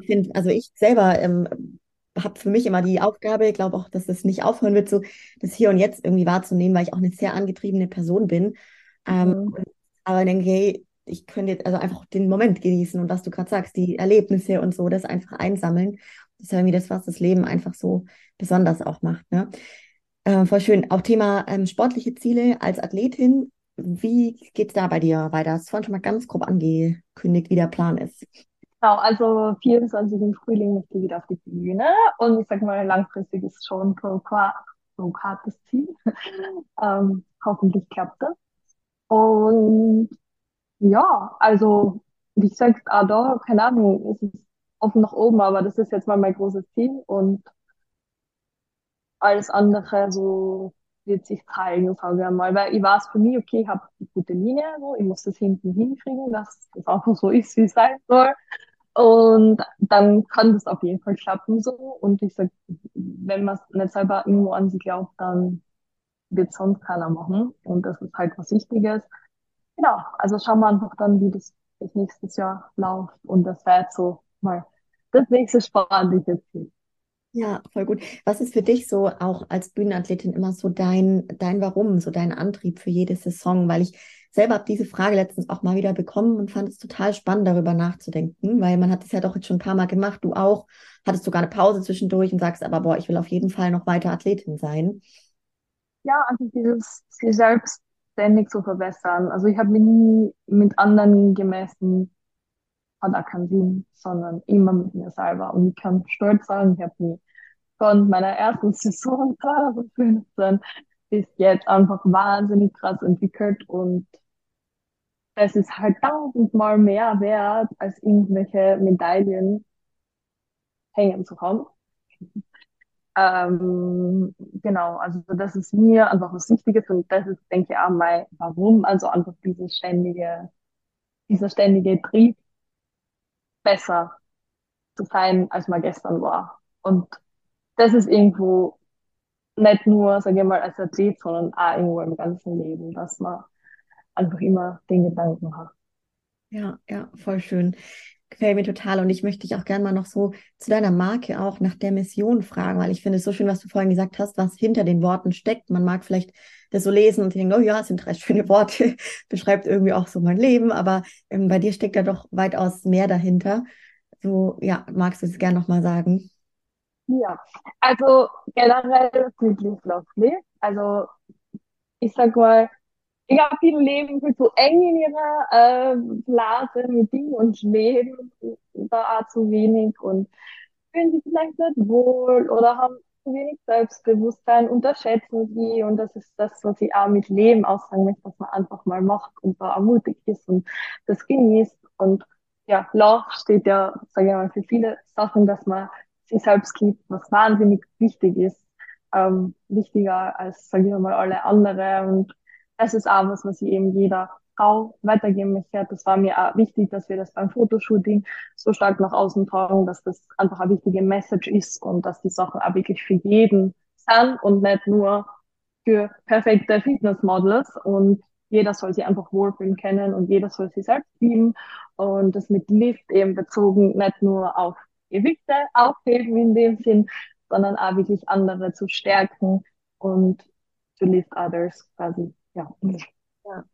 ich finde, also ich selber ähm, habe für mich immer die Aufgabe, ich glaube auch, dass das nicht aufhören wird, so das Hier und Jetzt irgendwie wahrzunehmen, weil ich auch eine sehr angetriebene Person bin. Ähm, mhm. aber denke, hey, ich könnte jetzt also einfach den Moment genießen und was du gerade sagst, die Erlebnisse und so, das einfach einsammeln. Das ist ja irgendwie das, was das Leben einfach so besonders auch macht. Ne? Äh, voll schön. Auch Thema ähm, sportliche Ziele als Athletin. Wie geht es da bei dir weiter? Du vorhin schon mal ganz grob angekündigt, wie der Plan ist. Genau, also 24 im Frühling möchte ich wieder auf die Bühne und ich sag mal, langfristig ist schon ein hartes Ziel. ähm, hoffentlich klappt das. Und ja, also wie gesagt, auch da, keine Ahnung, es ist offen nach oben, aber das ist jetzt mal mein großes Ziel und alles andere so wird sich zeigen, sagen wir mal. Weil ich weiß für mich, okay, ich habe eine gute Linie, so, ich muss das hinten hinkriegen, dass das einfach so ist, wie es sein soll. Und dann kann das auf jeden Fall klappen so. Und ich sag, wenn man es nicht selber irgendwo an sich glaubt, dann wird sonst keiner machen. Und das ist halt was Wichtiges. Genau, also schauen wir einfach dann, wie das, das nächstes Jahr läuft. Und das wäre jetzt so mal das nächste sportliche Ziel. Ja, voll gut. Was ist für dich so auch als Bühnenathletin immer so dein, dein Warum, so dein Antrieb für jede Saison? Weil ich selber habe diese Frage letztens auch mal wieder bekommen und fand es total spannend, darüber nachzudenken, weil man hat es ja doch jetzt schon ein paar Mal gemacht. Du auch, hattest sogar eine Pause zwischendurch und sagst aber, boah, ich will auf jeden Fall noch weiter Athletin sein. Ja, also dieses sich selbst ständig zu verbessern. Also ich habe mich nie mit anderen gemessen, hat auch keinen Sinn, sondern immer mit mir selber. Und ich kann stolz sagen, ich habe mich von meiner ersten Saison 2015 bis jetzt einfach wahnsinnig krass entwickelt und das ist halt tausendmal mehr wert, als irgendwelche Medaillen hängen zu haben. Ähm, genau, also das ist mir einfach was Wichtiges und das ist, denke ich, auch mein Warum, also einfach dieses ständige, dieser ständige Trieb, besser zu sein, als man gestern war. Und das ist irgendwo nicht nur, sage ich mal, als Athlet, sondern auch irgendwo im ganzen Leben, dass man einfach immer den Gedanken hat. Ja, ja, voll schön. Gefällt mir total. Und ich möchte dich auch gerne mal noch so zu deiner Marke auch nach der Mission fragen, weil ich finde es so schön, was du vorhin gesagt hast, was hinter den Worten steckt. Man mag vielleicht das so lesen und denken, oh ja, sind drei schöne Worte, beschreibt irgendwie auch so mein Leben, aber ähm, bei dir steckt ja doch weitaus mehr dahinter. So, ja, magst du es gerne nochmal sagen? Ja, also generell wirklich lovely. Also ich sag mal, ich glaube, viele leben viel zu eng in ihrer äh, Blase mit Dingen und leben da zu wenig und fühlen sich vielleicht nicht wohl oder haben wenig Selbstbewusstsein, unterschätzen sie und das ist das, was ich auch mit Leben aussagen möchte, dass man einfach mal macht und da ermutigt ist und das genießt und ja, Love steht ja, sage ich mal, für viele Sachen, dass man sich selbst liebt, was wahnsinnig wichtig ist, ähm, wichtiger als, sage ich mal, alle andere. Und das ist auch was, was ich eben jeder Frau weitergeben möchte. Das war mir auch wichtig, dass wir das beim Fotoshooting so stark nach außen tragen, dass das einfach eine wichtige Message ist und dass die Sachen auch wirklich für jeden sind und nicht nur für perfekte Fitnessmodels. Und jeder soll sie einfach wohlfühlen können und jeder soll sie selbst lieben. Und das mit Lift eben bezogen nicht nur auf Gewichte aufheben in dem Sinn, sondern auch wirklich andere zu stärken und to lift others quasi. Ja. ja.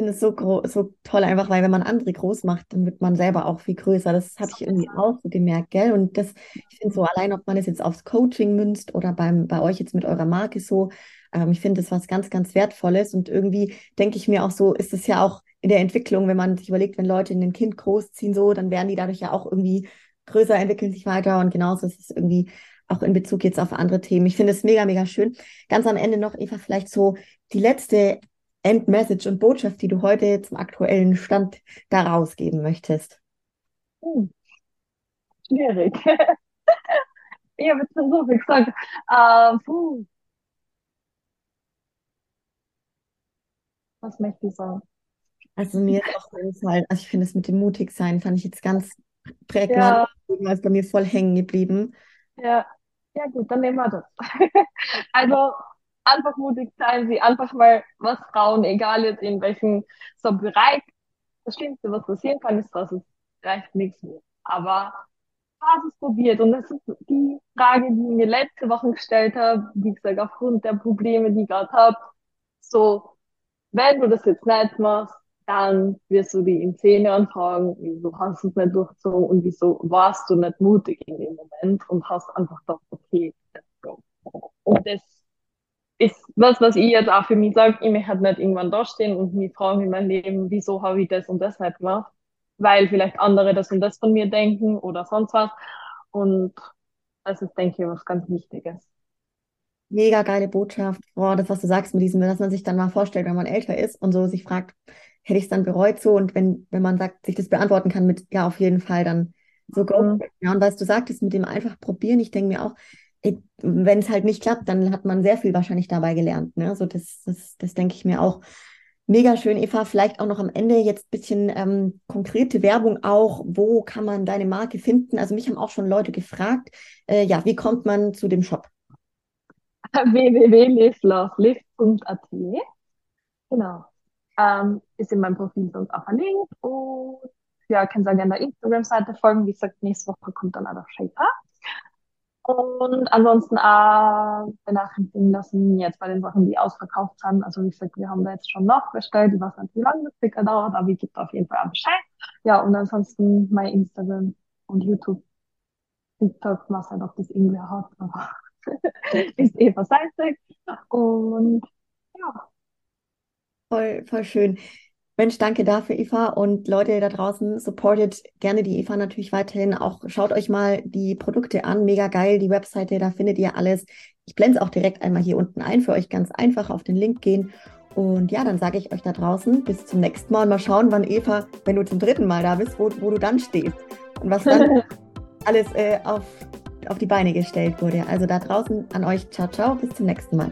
Finde es so, so toll, einfach weil wenn man andere groß macht, dann wird man selber auch viel größer. Das habe ich irgendwie auch so gemerkt, gell? Und das, ich finde so allein, ob man es jetzt aufs Coaching münzt oder beim, bei euch jetzt mit eurer Marke so, ähm, ich finde das was ganz, ganz Wertvolles. Und irgendwie denke ich mir auch so, ist es ja auch in der Entwicklung, wenn man sich überlegt, wenn Leute in ein Kind großziehen, so, dann werden die dadurch ja auch irgendwie größer, entwickeln sich weiter und genauso ist es irgendwie auch in Bezug jetzt auf andere Themen. Ich finde es mega, mega schön. Ganz am Ende noch, Eva, vielleicht so die letzte Endmessage und Botschaft, die du heute zum aktuellen Stand da rausgeben möchtest? Hm. Schwierig. ich habe jetzt schon so viel gesagt. Puh. Was möchte ich sagen? Also mir ist auch gefallen, also ich finde es mit dem Mutigsein, fand ich jetzt ganz prägnant, ja. ist bei mir voll hängen geblieben. Ja, ja gut, dann nehmen wir das. also einfach mutig sein, sie einfach mal, was Frauen, egal jetzt in welchem so Bereich, das Schlimmste, was passieren kann, ist, dass es reicht nichts mehr. Aber hast es probiert und das ist die Frage, die ich mir letzte Woche gestellt habe, wie gesagt, aufgrund der Probleme, die ich gerade habe, so, wenn du das jetzt nicht machst, dann wirst du die in zehn Jahren wieso hast du es nicht durchgezogen und wieso warst du nicht mutig in dem Moment und hast einfach gedacht, okay, let's go. Und das ist was, was ich jetzt auch für mich sage, ich möchte halt nicht irgendwann dastehen und mich fragen in meinem Leben, wieso habe ich das und das nicht gemacht, weil vielleicht andere das und das von mir denken oder sonst was. Und das ist, denke ich, was ganz Wichtiges. Mega geile Botschaft. Boah, das, was du sagst mit diesem, dass man sich dann mal vorstellt, wenn man älter ist und so sich fragt, hätte ich es dann bereut so? Und wenn, wenn man sagt, sich das beantworten kann mit, ja, auf jeden Fall, dann so go. Mhm. Ja, und was du sagtest mit dem einfach probieren, ich denke mir auch, wenn es halt nicht klappt, dann hat man sehr viel wahrscheinlich dabei gelernt. Ne? Also das, das, das denke ich mir auch. Mega schön, Eva. Vielleicht auch noch am Ende jetzt ein bisschen ähm, konkrete Werbung auch. Wo kann man deine Marke finden? Also mich haben auch schon Leute gefragt, äh, ja, wie kommt man zu dem Shop? www.livelovelive.at Genau. Ähm, ist in meinem Profil sonst auch verlinkt. Und ja, könnt ihr gerne der Instagram-Seite folgen. Wie gesagt, nächste Woche kommt dann auch der Shaper. Und ansonsten äh, benachrichtigen lassen jetzt bei den Sachen, die ausverkauft sind. Also wie gesagt, wir haben da jetzt schon noch bestellt. Ich weiß nicht, wie lange das circa dauert, aber ich gebe auf jeden Fall auch Bescheid. Ja, und ansonsten mein Instagram und YouTube, TikTok, was halt, ob das irgendwer hat, aber ist Eva Salzig. Und ja. Voll, voll schön. Mensch, danke dafür, Eva. Und Leute da draußen, supportet gerne die Eva natürlich weiterhin. Auch schaut euch mal die Produkte an. Mega geil, die Webseite, da findet ihr alles. Ich blende es auch direkt einmal hier unten ein für euch ganz einfach auf den Link gehen. Und ja, dann sage ich euch da draußen bis zum nächsten Mal und mal schauen, wann Eva, wenn du zum dritten Mal da bist, wo, wo du dann stehst und was dann alles äh, auf, auf die Beine gestellt wurde. Also da draußen an euch, ciao, ciao, bis zum nächsten Mal.